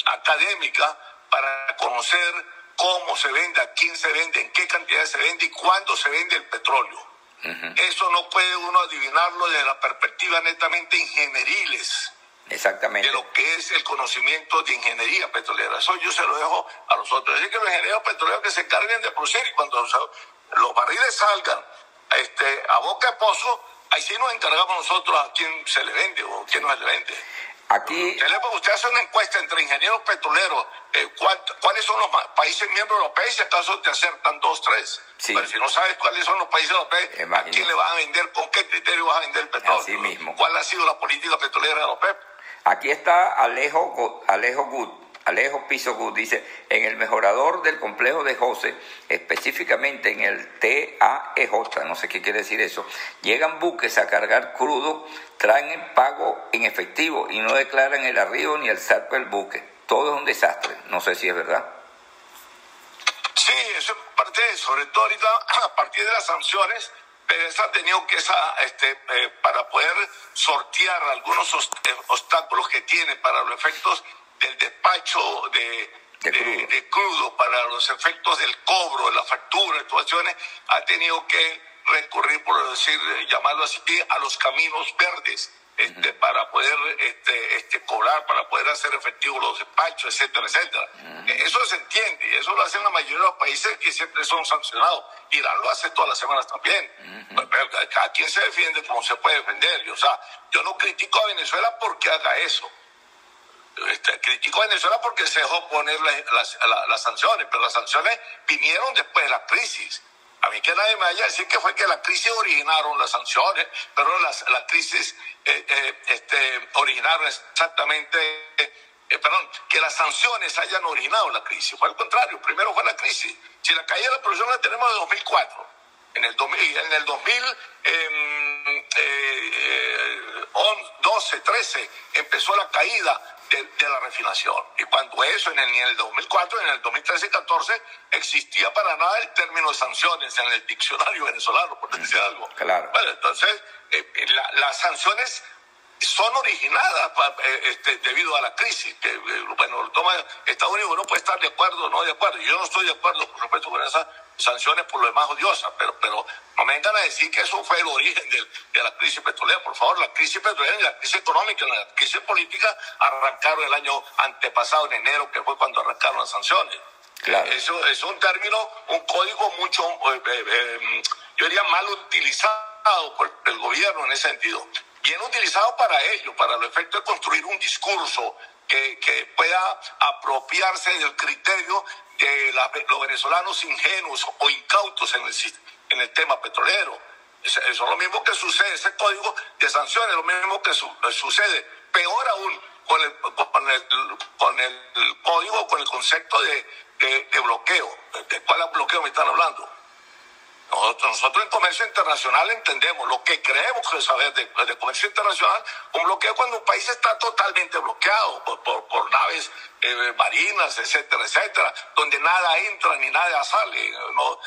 académica para conocer cómo se vende, a quién se vende, en qué cantidad se vende y cuándo se vende el petróleo. Eso no puede uno adivinarlo desde la perspectiva netamente ingenieriles. Exactamente. de lo que es el conocimiento de ingeniería petrolera. Eso yo se lo dejo a los otros. Es decir, que los ingenieros petroleros que se encarguen de producir y cuando los barriles salgan este, a boca de pozo, ahí sí nos encargamos nosotros a quién se le vende o quién no se le vende. Aquí... Usted, hace una encuesta entre ingenieros petroleros, eh, ¿cuáles son los países miembros europeos? Si acaso te acertan dos, tres. Pero si no sabes cuáles son los países europeos, ¿a quién le vas a vender? ¿Con qué criterio vas a vender el petróleo? Así mismo. ¿Cuál ha sido la política petrolera europea? Aquí está Alejo, Alejo Good. Alejo Piso Good dice, en el mejorador del complejo de José, específicamente en el TAEJ, no sé qué quiere decir eso, llegan buques a cargar crudo, traen el pago en efectivo y no declaran el arribo ni el salto del buque. Todo es un desastre, no sé si es verdad. Sí, eso es parte de, sobre todo ahorita a partir de las sanciones, PDVSA ha tenido que, este, eh, para poder sortear algunos eh, obstáculos que tiene para los efectos del despacho de, de, crudo. para los efectos del cobro, de la factura, situaciones, ha tenido que recurrir, por decir, llamarlo así, a los caminos verdes. Este, para poder este, este, cobrar, para poder hacer efectivos los despachos, etcétera, etcétera. Eso se entiende y eso lo hacen la mayoría de los países que siempre son sancionados. Irán lo hace todas las semanas también. Cada quien se defiende como se puede defender. o sea, yo no critico a Venezuela porque haga eso. Este, critico a Venezuela porque se dejó poner las, las sanciones, pero las sanciones vinieron después de la crisis. A mí que nadie me vaya a decir que fue que la crisis originaron las sanciones, pero las, las crisis eh, eh, este, originaron exactamente, eh, perdón, que las sanciones hayan originado la crisis. Fue al contrario, primero fue la crisis. Si la caída de la producción la tenemos de 2004, en el, 2000, en el 2012, 13, empezó la caída de, la refinación. Y cuando eso en el, en el 2004, en el 2013 y 14, existía para nada el término de sanciones en el diccionario venezolano, por decir algo. Claro. Bueno, entonces, eh, las sanciones son originadas eh, este, debido a la crisis. Que, eh, bueno, toma Estados Unidos no puede estar de acuerdo o no de acuerdo. Yo no estoy de acuerdo, por supuesto, con esas sanciones por lo demás odiosas, pero, pero no me vengan a decir que eso fue el origen de, de la crisis petrolera. Por favor, la crisis petrolera y la crisis económica y la crisis política arrancaron el año antepasado, en enero, que fue cuando arrancaron las sanciones. Claro. Eso es un término, un código mucho, eh, yo diría, mal utilizado por el gobierno en ese sentido bien utilizado para ello, para el efecto de construir un discurso que, que pueda apropiarse del criterio de los venezolanos ingenuos o incautos en el, en el tema petrolero. Eso es lo mismo que sucede, ese código de sanciones, lo mismo que sucede, peor aún, con el, con el, con el código, con el concepto de, de, de bloqueo. ¿De cuál bloqueo me están hablando? Nosotros, en comercio internacional entendemos lo que creemos que saber de, de, comercio internacional, un bloqueo cuando un país está totalmente bloqueado por, por, naves eh, marinas, etcétera, etcétera, donde nada entra ni nada sale, no,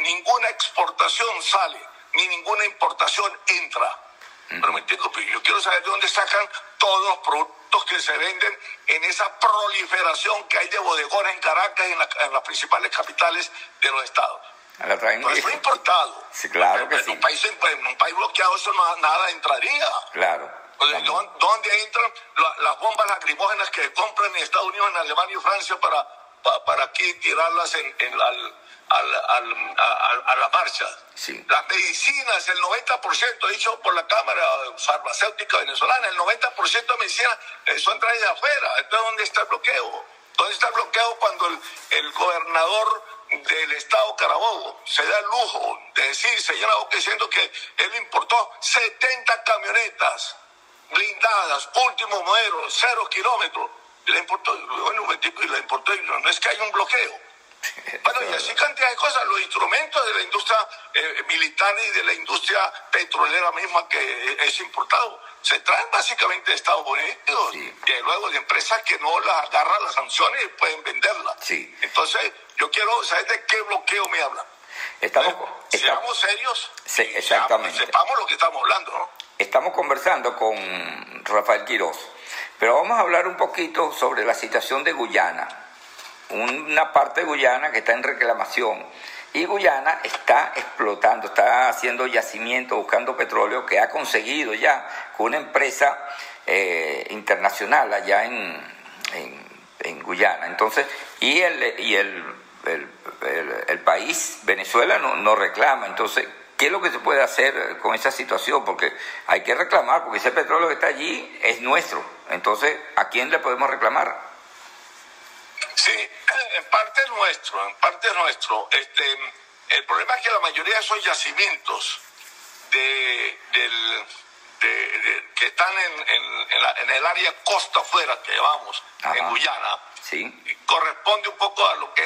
ninguna exportación sale, ni ninguna importación entra. Pero me entiendo, yo quiero saber de dónde sacan todos los productos que se venden en esa proliferación que hay de bodegones en Caracas y en, en las principales capitales de los estados. La traen no es importado. Sí, claro que en sí. Un país, en un país bloqueado eso no, nada entraría. Claro. ¿Dónde entran las bombas lacrimógenas que compran en Estados Unidos, en Alemania y Francia para, para, aquí tirarlas en, en al, al, a, la marcha? Sí. Las medicinas, el 90%, dicho por la Cámara Farmacéutica Venezolana, el 90% de medicinas son traídas de afuera. Entonces, ¿dónde está el bloqueo? ¿Dónde está el bloqueo cuando el, el gobernador del Estado Carabobo se da el lujo de decir, se llena diciendo que él importó 70 camionetas blindadas, último modelo, cero kilómetros. Y le importó, bueno, y le importó, y no es que haya un bloqueo. Bueno, y así cantidad de cosas, los instrumentos de la industria eh, militar y de la industria petrolera misma que es importado, se traen básicamente de Estados Unidos, y luego de empresas que no las agarran las sanciones y pueden venderlas. Sí. Entonces, yo quiero saber de qué bloqueo me hablan. Estamos, eh, seamos serios. Sí, exactamente. Sepamos lo que estamos hablando, ¿no? Estamos conversando con Rafael Quiroz, pero vamos a hablar un poquito sobre la situación de Guyana. Una parte de Guyana que está en reclamación. Y Guyana está explotando, está haciendo yacimiento, buscando petróleo que ha conseguido ya con una empresa eh, internacional allá en, en, Guyana. Entonces, y el, y el el, país, Venezuela, no, no reclama. Entonces, ¿qué es lo que se puede hacer con esa situación? Porque hay que reclamar, porque ese petróleo que está allí es nuestro. Entonces, ¿a quién le podemos reclamar? Sí, en parte es nuestro, en parte es nuestro. Este, el problema es que la mayoría de esos yacimientos de, del, que están en, el área costa afuera que llevamos, en Guyana, corresponde un poco a lo que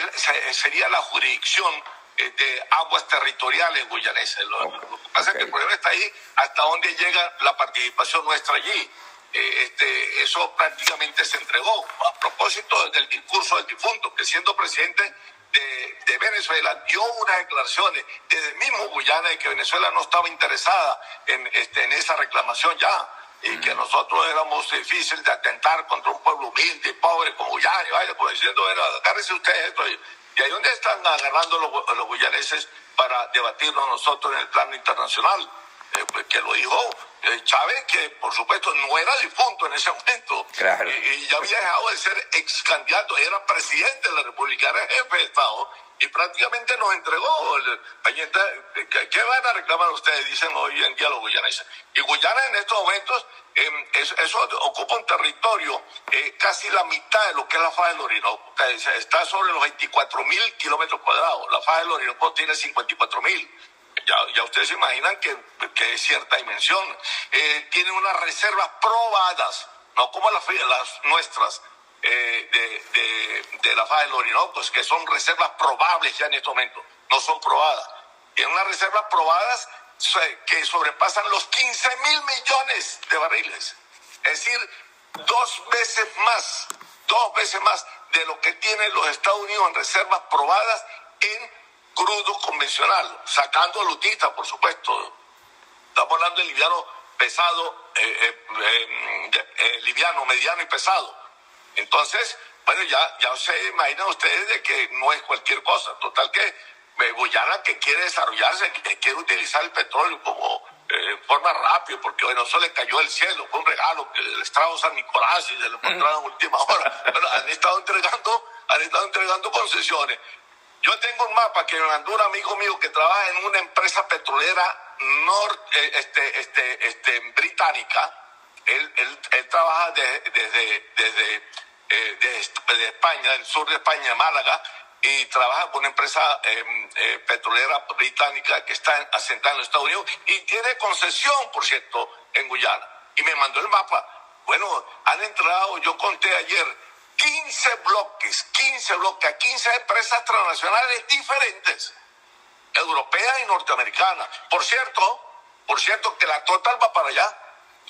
sería la jurisdicción eh, de aguas territoriales guyanesas. Lo, que pasa es que el problema está ahí hasta dónde llega la participación nuestra allí. Eh, este, eso prácticamente se entregó. A propósito del discurso del difunto, que siendo presidente de, Venezuela dio unas declaraciones desde el mismo Guyana de que Venezuela no estaba interesada en, este, en esa reclamación ya y que nosotros éramos difíciles de atentar contra un pueblo humilde y pobre como Guyana, y vaya, como diciendo, bueno, agárrese ustedes esto. Y ahí donde están agarrando los, los guyaneses para debatirnos nosotros en el plano internacional. Pues, que lo dijo Chávez, que por supuesto no era difunto en ese momento. Y, ya había dejado de ser ex candidato, era presidente de la República, era jefe de Estado y prácticamente nos entregó. El, ¿qué, van a reclamar ustedes? Dicen hoy en diálogo guyanense. Y Guyana en estos momentos, em, eso, ocupa un territorio eh, casi la mitad de lo que es la faja del Orinoco. Está sobre los 24 mil kilómetros cuadrados. La faja del Orinoco tiene 54 mil. Ya, ya, ustedes se imaginan que, que es cierta dimensión. Eh, tiene unas reservas probadas, no como las, nuestras, eh, de, de, la faja del Orinoco, que son reservas probables ya en este momento, no son probadas. Tienen unas reservas probadas que sobrepasan los 15 mil millones de barriles. Es decir, dos veces más, dos veces más de lo que tienen los Estados Unidos en reservas probadas en crudo convencional, sacando lutita, por supuesto. Estamos hablando de liviano pesado, eh, eh, eh, liviano, mediano y pesado. Entonces, bueno, ya, ya se imaginan ustedes de que no es cualquier cosa. Total que Guyana que quiere desarrollarse, que quiere utilizar el petróleo como en forma rápida, porque bueno, eso le cayó del cielo, fue un regalo que el Estrado San Nicolás y se lo encontraron en última hora. Bueno, han estado entregando, han estado entregando concesiones. Yo tengo un mapa que me mandó un amigo mío que trabaja en una empresa petrolera norte, eh, este, este, este, británica. Él, él, trabaja desde, desde, eh, desde, España, del sur de España, Málaga, y trabaja con una empresa em, eh, petrolera británica que está asentada en los Estados Unidos y tiene concesión, por cierto, en Guyana. Y me mandó el mapa. Bueno, han entrado, yo conté ayer, 15 bloques, 15 bloques a 15 empresas transnacionales diferentes, europeas y norteamericanas. Por cierto, por cierto que la Total va para allá.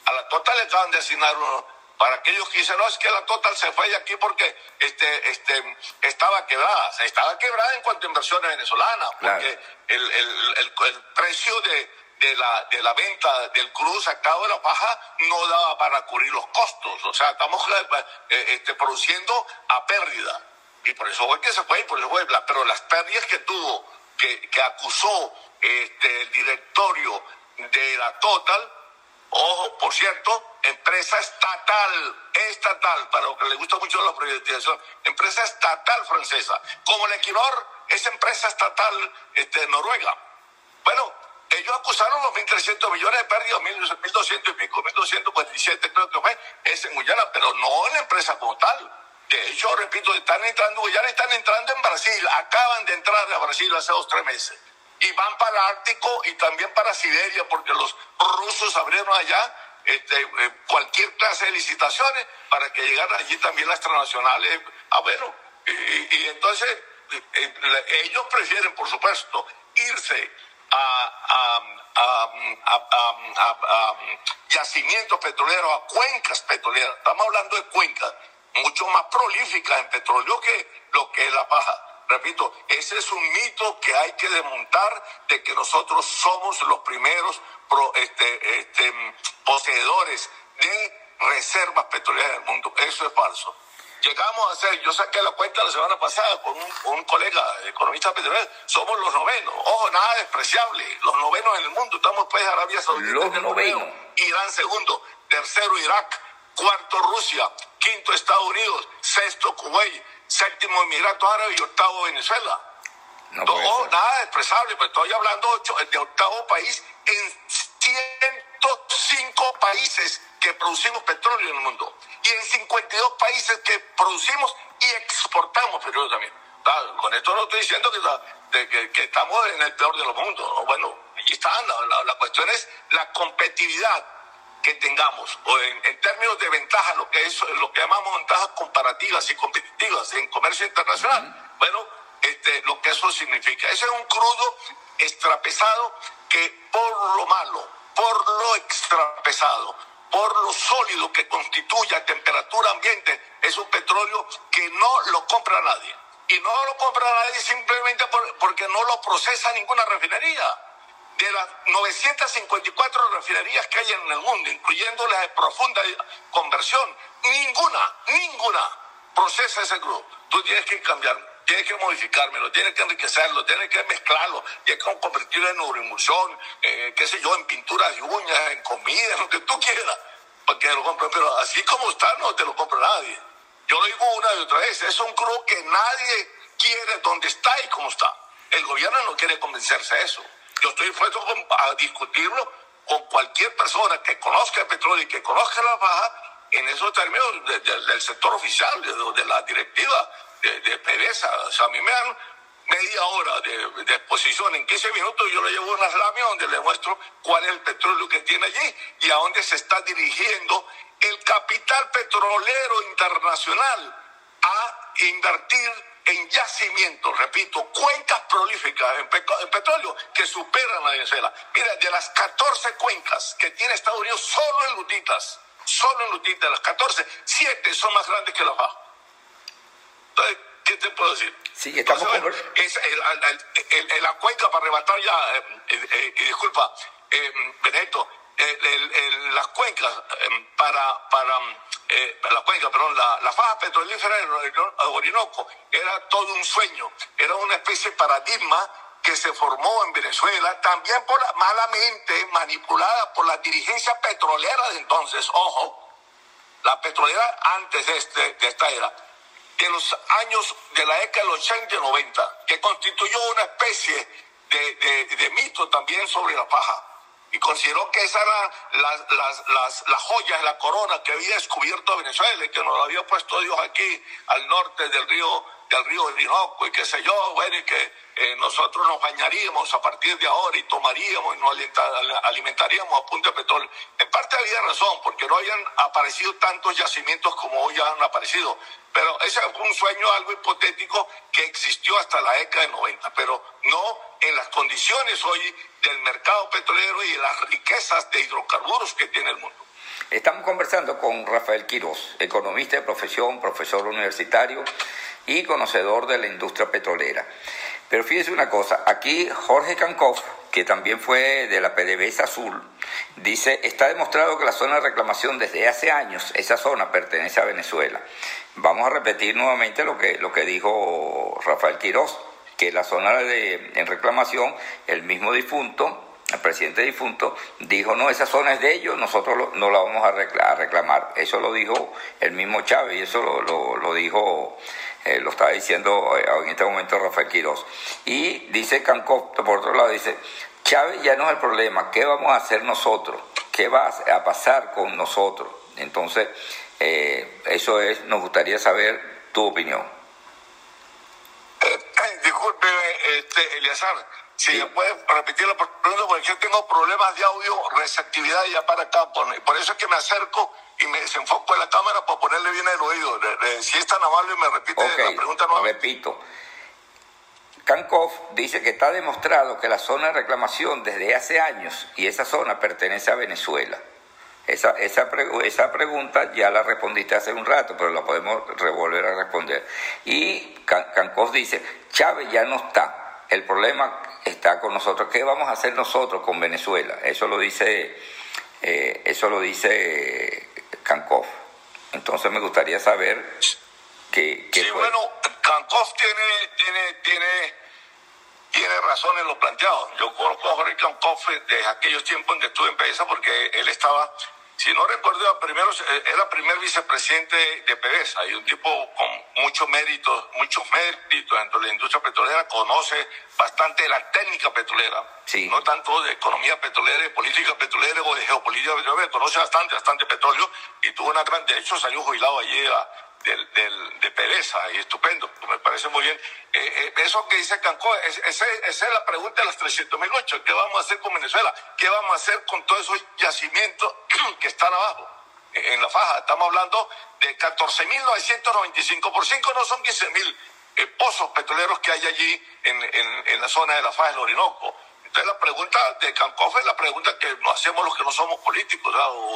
A la Total le acaban de asignar uno. Para aquellos que dicen, no, es que la Total se fue de aquí porque este, este, estaba quebrada. estaba quebrada en cuanto a inversiones venezolanas, porque el, el, el, el precio de, de la, de la venta del crudo sacado de la paja no daba para cubrir los costos. O sea, estamos eh, eh, este, produciendo a pérdida. Y por eso fue que se fue y por eso fue. Pero las pérdidas que tuvo, que, que acusó este, el directorio de la Total, ojo, por cierto, empresa estatal, estatal, para lo que le gusta mucho la privatización, empresa estatal francesa, como el Equinor es empresa estatal este, noruega. Bueno, ellos acusaron los 1.300 millones de pérdidas, 1.200 y pico, 1.247 creo que fue, es en Guyana, pero no en la empresa como tal. De hecho, repito, están entrando, Guyana están entrando en Brasil, acaban de entrar a Brasil hace dos, tres meses. Y van para el Ártico y también para Siberia, porque los rusos abrieron allá este, eh, cualquier clase de licitaciones para que llegaran allí también las transnacionales. Ah, bueno, y, y entonces eh, eh, ellos prefieren, por supuesto, irse a, yacimientos petroleros, a cuencas petroleras. Estamos hablando de cuencas mucho más prolíficas en petróleo que lo que es la paja. Repito, ese es un mito que hay que desmontar de que nosotros somos los primeros este, este, poseedores de reservas petroleras del mundo. Eso es falso. Llegamos a ser, yo saqué la cuenta la semana pasada con un, colega economista petrolero, somos los novenos, ojo, nada despreciable, los novenos en el mundo, estamos pues Arabia Saudita, los novenos. Irán segundo, tercero Irak, cuarto Rusia, quinto Estados Unidos, sexto Kuwait, séptimo Emiratos Árabes y octavo Venezuela. No ojo, nada despreciable, pero estoy hablando de octavo país en 105 países que producimos petróleo en el mundo y en 52 países que producimos y exportamos petróleo también. con esto no estoy diciendo que, que, estamos en el peor de los mundos. Bueno, allí está. La, la, cuestión es la competitividad que tengamos, o en, términos de ventaja, lo que es lo que llamamos ventajas comparativas y competitivas en comercio internacional. Bueno, este, lo que eso significa. Ese es un crudo extrapesado que por lo malo, por lo extrapesado, por lo sólido que constituye a temperatura ambiente, es un petróleo que no lo compra nadie. Y no lo compra nadie simplemente porque no lo procesa ninguna refinería. De las 954 refinerías que hay en el mundo, incluyendo las de profunda conversión, ninguna, ninguna procesa ese crudo. Tú tienes que cambiar tiene que modificármelo, tiene que enriquecerlo, tiene que mezclarlo, tiene que convertirlo en neuroemulsión, eh, qué sé yo, en pinturas de uñas, en comida, lo que tú quieras, para que lo compre. Pero así como está, no te lo compra nadie. Yo lo digo una y otra vez, es un club que nadie quiere donde está y cómo está. El gobierno no quiere convencerse de eso. Yo estoy dispuesto a discutirlo con cualquier persona que conozca el petróleo y que conozca la baja en esos términos del sector oficial, de, la directiva de, de PDVSA. O sea, a mí me dan media hora de, exposición en 15 minutos yo le llevo una lámina donde le muestro cuál es el petróleo que tiene allí y a dónde se está dirigiendo el capital petrolero internacional a invertir en yacimientos, repito, cuencas prolíficas en, petróleo que superan la Venezuela. Mira, de las 14 cuencas que tiene Estados Unidos solo en lutitas, solo en lutitas, de las 14, 7 son más grandes que la FA. Entonces, ¿qué te puedo decir? Sí, estamos Entonces, es el, la cuenca para arrebatar ya, eh, eh, eh, disculpa, Beneto, las cuencas para, para eh, la cuenca, perdón, la, la faja petrolífera del Orinoco. Era todo un sueño, era una especie de paradigma que se formó en Venezuela, también por malamente manipulada por la dirigencia petrolera de entonces, ojo, la petrolera antes de, este, de esta era, de los años de la década del 80 y 90, que constituyó una especie de, de, de mito también sobre la paja. Y consideró que esas eran las, las, las, las joyas, la corona que había descubierto Venezuela y que nos había puesto Dios aquí al norte del río del río Orinoco y qué sé yo, bueno, que eh, nosotros nos bañaríamos a partir de ahora y tomaríamos y nos alimentaríamos a punta de petróleo. En parte había razón, porque no habían aparecido tantos yacimientos como hoy han aparecido, pero ese fue un sueño algo hipotético que existió hasta la década de 90, pero no en las condiciones hoy del mercado petrolero y de las riquezas de hidrocarburos que tiene el mundo. Estamos conversando con Rafael Quiroz, economista de profesión, profesor universitario y conocedor de la industria petrolera. Pero fíjese una cosa, aquí Jorge Cancoff, que también fue de la PDVSA Azul, dice, está demostrado que la zona de reclamación desde hace años, esa zona pertenece a Venezuela. Vamos a repetir nuevamente lo que, lo que dijo Rafael Quiroz, que la zona de, en reclamación, el mismo difunto, el presidente difunto, dijo, no, esa zona es de ellos, nosotros no la vamos a reclamar. Eso lo dijo el mismo Chávez y eso lo, lo dijo eh, lo estaba diciendo eh, en este momento Rafael Quiroz. Y dice Cancó, por otro lado, dice, Chávez ya no es el problema, ¿qué vamos a hacer nosotros? ¿Qué va a pasar con nosotros? Entonces, eh, eso es, nos gustaría saber tu opinión. Disculpe, este, Eliazar, si me puedes repetir la pregunta, porque yo tengo problemas de audio, receptividad ya para acá, por, por eso es que me acerco y me desenfoco en la cámara para ponerle bien el oído. si es tan amable, me repite la pregunta nuevamente. Repito. Kankov dice que está demostrado que la zona de reclamación desde hace años y esa zona pertenece a Venezuela. Esa, esa, esa pregunta ya la respondiste hace un rato, pero la podemos revolver a responder. Y Kankov dice, Chávez ya no está, el problema está con nosotros. ¿Qué vamos a hacer nosotros con Venezuela? Eso lo dice, eh, eso lo dice Kankov. Entonces me gustaría saber que... sí, bueno, Kankov tiene, tiene, tiene, tiene razón en lo planteado. Yo conozco a Jorge Kankov desde aquellos tiempos en que estuve en PESA porque él estaba si no recuerdo, primero eh, era primer vicepresidente de PDVSA y un tipo con muchos méritos, muchos méritos dentro de la industria petrolera, conoce bastante de la técnica petrolera, no tanto de economía petrolera, de política petrolera o de geopolítica petrolera, conoce bastante, bastante petróleo y tuvo una gran, de hecho salió jubilado allí a, del, del, de Pereza, y estupendo, me parece muy bien. Eh, eh, eso que dice Cancó, esa es la pregunta de las 300 mil ¿qué vamos a hacer con Venezuela? ¿Qué vamos a hacer con todos esos yacimientos que están abajo? En la faja, estamos hablando de 14.995 por 5, no son 15.000 eh, pozos petroleros que hay allí en, en, en la zona de la faja del Orinoco. Entonces la pregunta de Cancof es la pregunta que hacemos los que no somos políticos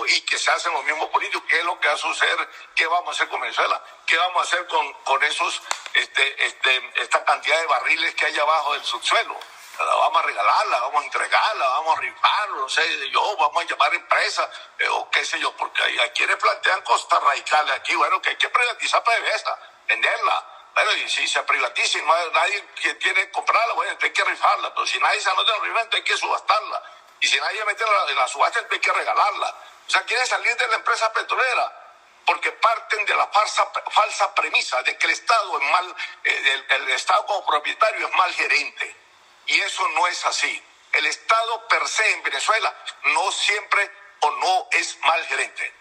y que se hacen los mismos políticos. ¿Qué es lo que va a suceder? ¿Qué vamos a hacer con Venezuela? ¿Qué vamos a hacer con, con esos, este, este, esta cantidad de barriles que hay abajo del subsuelo? la vamos a regalarla, vamos a entregarla, vamos a rifar, no sé, yo, vamos a llamar empresa, eh, o qué sé yo, porque hay, quienes plantean cosas radicales aquí, bueno, que hay que privatizar PDVSA, venderla, Bueno, y si se privatiza y no hay nadie que tiene que comprarla, bueno, hay que rifarla. Pero si nadie se anota en rifa, entonces hay que subastarla. Y si nadie mete la, en la subasta, entonces hay que regalarla. O sea, quieren salir de la empresa petrolera porque parten de la falsa, falsa premisa de que el Estado es mal, eh, el, el Estado como propietario es mal gerente. Y eso no es así. El Estado per se en Venezuela no siempre o no es mal gerente.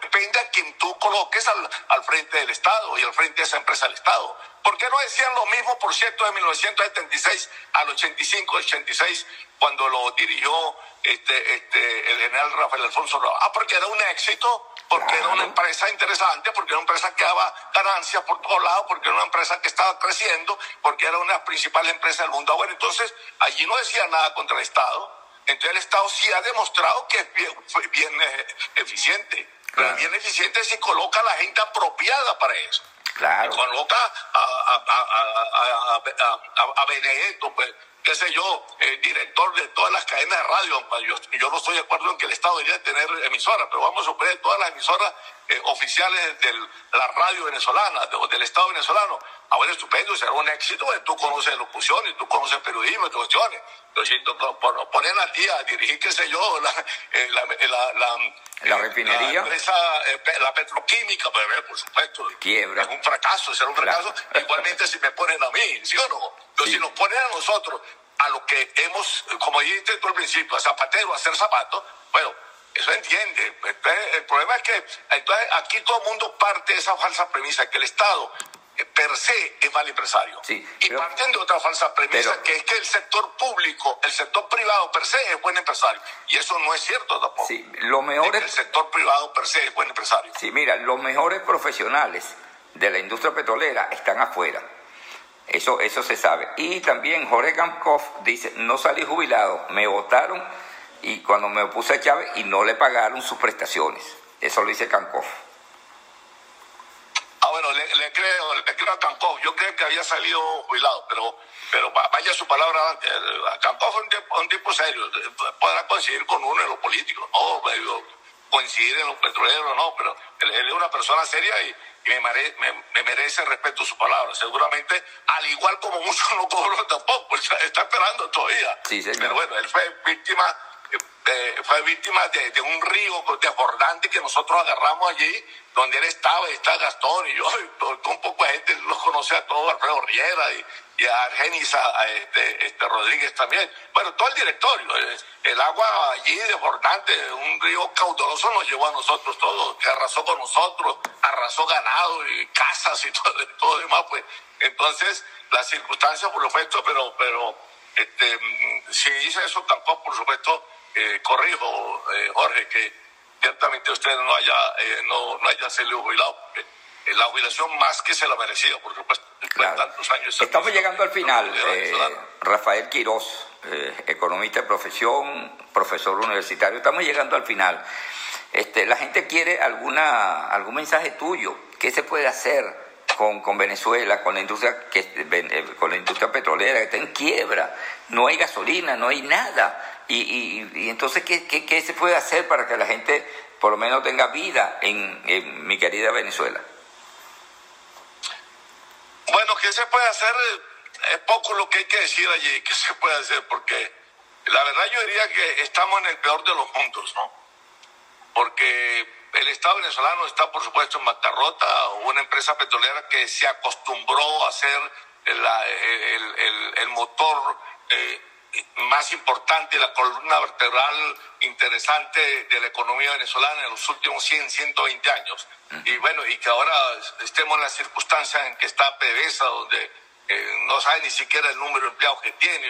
Depende a quien tú coloques al, al, frente del Estado y al frente de esa empresa del Estado. ¿Por qué no decían lo mismo, por cierto, de 1976 al 85-86, cuando lo dirigió este, este, el general Rafael Alfonso Roa? Ah, porque era un éxito, porque claro. era una empresa interesante, porque era una empresa que daba ganancias por todos lados, porque era una empresa que estaba creciendo, porque era una de las principales empresas del mundo. Bueno, entonces allí no decía nada contra el Estado entonces el Estado sí ha demostrado que es bien, bien eh, eficiente. Claro. Pero bien eficiente si coloca a la gente apropiada para eso. Claro. Y coloca a, a, a, a, a Benedetto, pues, qué sé yo, eh, director de todas las cadenas de radio. Yo, yo, no estoy de acuerdo en que el Estado debería tener emisoras, pero vamos a suponer todas las emisoras eh, oficiales de la radio venezolana, de, del Estado venezolano. Ah, bueno, estupendo, será un éxito, eh, tú conoces locución y tú conoces periodismo y cuestiones. Pero ponen al día, dirigir, qué sé yo, la, eh, la, la, la la refinería. La empresa, la petroquímica, pues, por supuesto. Quiebra. Es un fracaso, será un fracaso. Claro. Igualmente si me ponen a mí, ¿sí o no? Pero sí. si nos ponen a nosotros, a lo que hemos, como dijiste tú al principio, a zapatero, a hacer zapatos, bueno, eso entiende. Entonces, el problema es que aquí todo el mundo parte de esa falsa premisa, que el Estado per se es mal empresario. Sí, y parten de otra falsa premisa, pero, que es que el sector público, el sector privado per se es buen empresario. Y eso no es cierto tampoco. Sí, lo mejor es... El sector privado per se es buen empresario. Sí, mira, los mejores profesionales de la industria petrolera están afuera. Eso, eso se sabe. Y también Jorge Gamkoff dice, no salí jubilado, me votaron y cuando me opuse a Chávez y no le pagaron sus prestaciones. Eso lo dice Gamkoff. Ah, bueno, le, le, creo, le creo a Cancó. Yo creo que había salido jubilado, pero, pero vaya su palabra antes. Cancó fue un tipo, un tipo serio. Podrá coincidir con uno en lo político, no, coincidir en los petroleros, no, pero él, él es una persona seria y, y me, mere, me, me, merece respeto su palabra. Seguramente, al igual como muchos no cobró tampoco, está, está esperando todavía. Sí, señor. Pero bueno, él fue víctima fue víctima de, un río desbordante que nosotros agarramos allí, donde él estaba, y está Gastón y yo, y un poco de gente los conoce a todos, Alfredo Riera y, a Argenis, este, este, Rodríguez también. Bueno, todo el directorio. El, agua allí desbordante, un río caudaloso nos llevó a nosotros todos, que arrasó con nosotros, arrasó ganado y casas y todo, todo demás, pues. Entonces, las circunstancias, por supuesto, pero, pero este, si dice eso, tampoco, por supuesto, eh, corrijo, eh, Jorge, que ciertamente usted no haya, eh, no, no haya salido jubilado. la jubilación más que se la merecía, por supuesto, claro. tantos años. Estamos llegando al final. Rafael Quirós, economista de profesión, profesor universitario, estamos llegando al final. Este, la gente quiere alguna, algún mensaje tuyo. ¿Qué se puede hacer con, con Venezuela, con la industria que, con la industria petrolera que está en quiebra? No hay gasolina, no hay nada. Y, y, y entonces, ¿qué, ¿qué, qué, se puede hacer para que la gente por lo menos tenga vida en, mi querida Venezuela? Bueno, ¿qué se puede hacer? Es poco lo que hay que decir allí, ¿qué se puede hacer? Porque la verdad yo diría que estamos en el peor de los mundos, ¿no? Porque el Estado venezolano está, por supuesto, en bancarrota, una empresa petrolera que se acostumbró a ser el, el, el, motor eh, más importante, la columna vertebral interesante de la economía venezolana en los últimos 100, 120 años. Y bueno, y que ahora estemos en la circunstancia en que está PDVSA, donde eh, no sabe ni siquiera el número de empleados que tiene.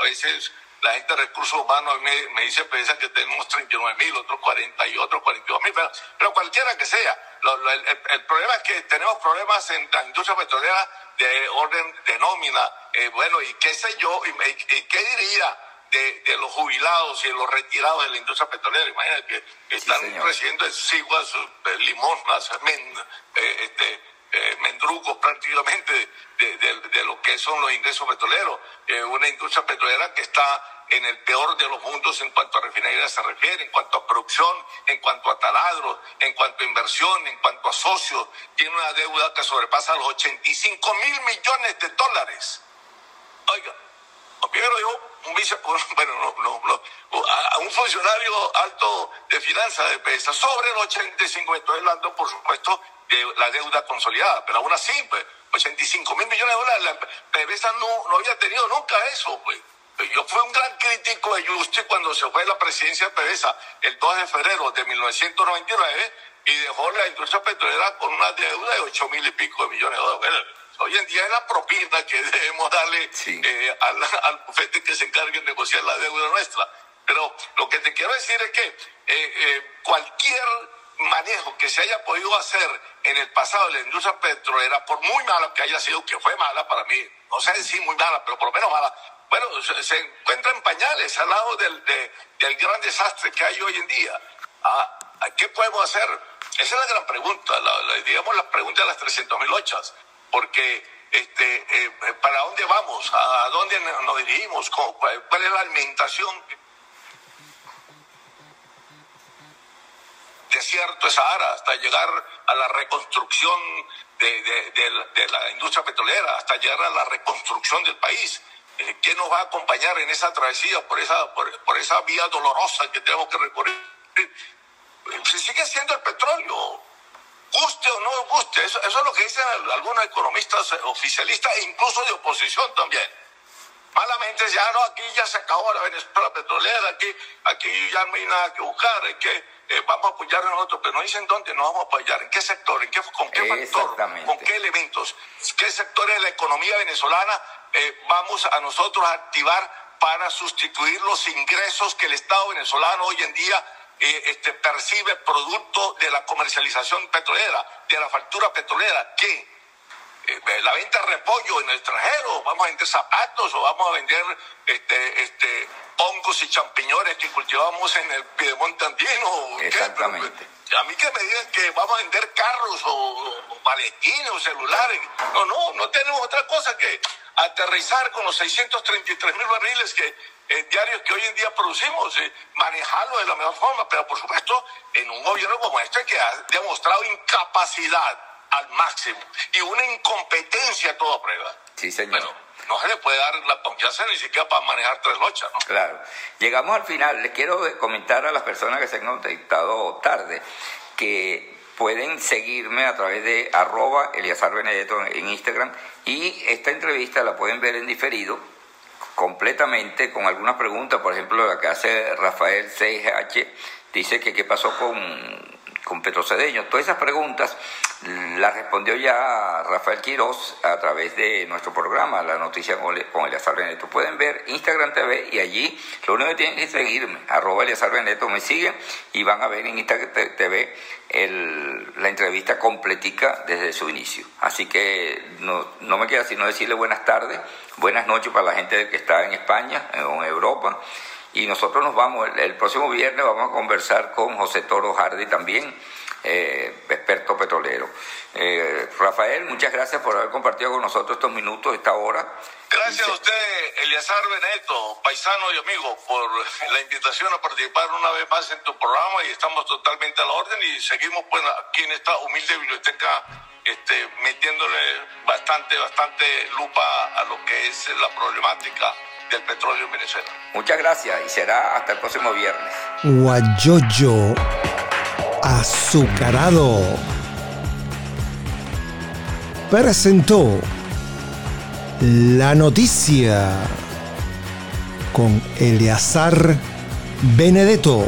A veces la gente de recursos humanos me, me dice PDVSA que tenemos 39 mil, otros 40 y otros 42 mil, pero, pero, cualquiera que sea. Lo, lo, el, el, problema es que tenemos problemas en la industria petrolera de orden de nómina, eh, bueno, y qué sé yo, y, y, y qué diría de, de, los jubilados y de los retirados de la industria petrolera. Imagínate que están sí, recibiendo exiguas eh, limosnas, men, eh, este, eh, prácticamente de, lo que son los ingresos petroleros. Eh, una industria petrolera que está en el peor de los mundos en cuanto a refinería se refiere, en cuanto a producción, en cuanto a taladros, en cuanto a inversión, en cuanto a socios. Tiene una deuda que sobrepasa los 85 mil millones de dólares. Oiga, primero dijo un vice, bueno, no, no, a un funcionario alto de finanzas de PESA sobre los 85, estoy hablando, por supuesto, de la deuda consolidada, pero aún así, pues, 85 mil millones de dólares, la PDVSA no, no había tenido nunca eso, pues. Yo fui un gran crítico de Yuste cuando se fue a la presidencia de PDVSA el 2 de febrero de 1999 y dejó la industria petrolera con una deuda de 8 mil y pico de millones de dólares. Hoy en día es la propina que debemos darle eh, al, al bufete que se encargue de negociar la deuda nuestra. Pero lo que te quiero decir es que eh, eh, cualquier manejo que se haya podido hacer en el pasado de la industria petrolera, por muy mala que haya sido, que fue mala para mí, no sé si muy mala, pero por lo menos mala, bueno, se, encuentra en pañales al lado del, del, gran desastre que hay hoy en día. Ah, ¿Qué podemos hacer? Esa es la gran pregunta, la, digamos la pregunta de las 300 mil ochas, porque este, eh, ¿para dónde vamos? ¿A dónde nos dirigimos? ¿Cuál es la alimentación desierto de Sahara hasta llegar a la reconstrucción de, la industria petrolera, hasta llegar a la reconstrucción del país. Eh, ¿Qué nos va a acompañar en esa travesía por esa, por, esa vía dolorosa que tenemos que recorrer? Eh, se sigue siendo el petróleo, guste o no guste. Eso, eso es lo que dicen algunos economistas oficialistas e incluso de oposición también. Malamente ya no, aquí ya se acabó la Venezuela petrolera, aquí, aquí ya no hay nada que buscar, es que eh, vamos a apoyar a nosotros, pero no dicen dónde nos vamos a apoyar, en qué sector, en qué, con qué factor, con qué elementos, qué sectores de la economía venezolana eh, vamos a nosotros a activar para sustituir los ingresos que el Estado venezolano hoy en día eh, este, percibe producto de la comercialización petrolera, de la factura petrolera, que la venta de repollo en el extranjero, vamos a vender zapatos o vamos a vender este, este, hongos y champiñones que cultivamos en el Piedemonte andino. Exactamente. A mí que me digan que vamos a vender carros o, o celulares. No, no, no tenemos otra cosa que aterrizar con los 633 mil barriles que eh, diarios que hoy en día producimos, eh, manejarlo de la mejor forma, pero por supuesto en un gobierno como este que ha demostrado incapacidad al máximo y una incompetencia a toda prueba. Sí, señor no se le puede dar la confianza ni siquiera para manejar tres lochas, ¿no? Claro. Llegamos al final. Les quiero comentar a las personas que se han conectado tarde que pueden seguirme a través de arroba Eliazar Benedetto en Instagram y esta entrevista la pueden ver en diferido completamente con algunas preguntas, por ejemplo la que hace Rafael 6H, dice que qué pasó con con Petrocedeño. Todas esas preguntas las respondió ya Rafael Quiroz a través de nuestro programa, La Noticia con Eliazar Beneto. Pueden ver Instagram TV y allí lo único que tienen que seguirme, arroba Eliazar Beneto, me siguen y van a ver en Instagram TV la entrevista completica desde su inicio. Así que no, no me queda sino decirle buenas tardes, buenas noches para la gente que está en España o en Europa y nosotros nos vamos, el, próximo viernes vamos a conversar con José Toro Hardy también, eh, experto petrolero. Eh, Rafael, muchas gracias por haber compartido con nosotros estos minutos, esta hora. Gracias a usted, Eliazar Beneto, paisano y amigo, por la invitación a participar una vez más en tu programa y estamos totalmente a la orden y seguimos pues, aquí en esta humilde biblioteca este, metiéndole bastante, bastante lupa a lo que es la problemática del petróleo en Venezuela. Muchas gracias y será hasta el próximo viernes. Guayoyo azucarado presentó la noticia con Eleazar Benedetto.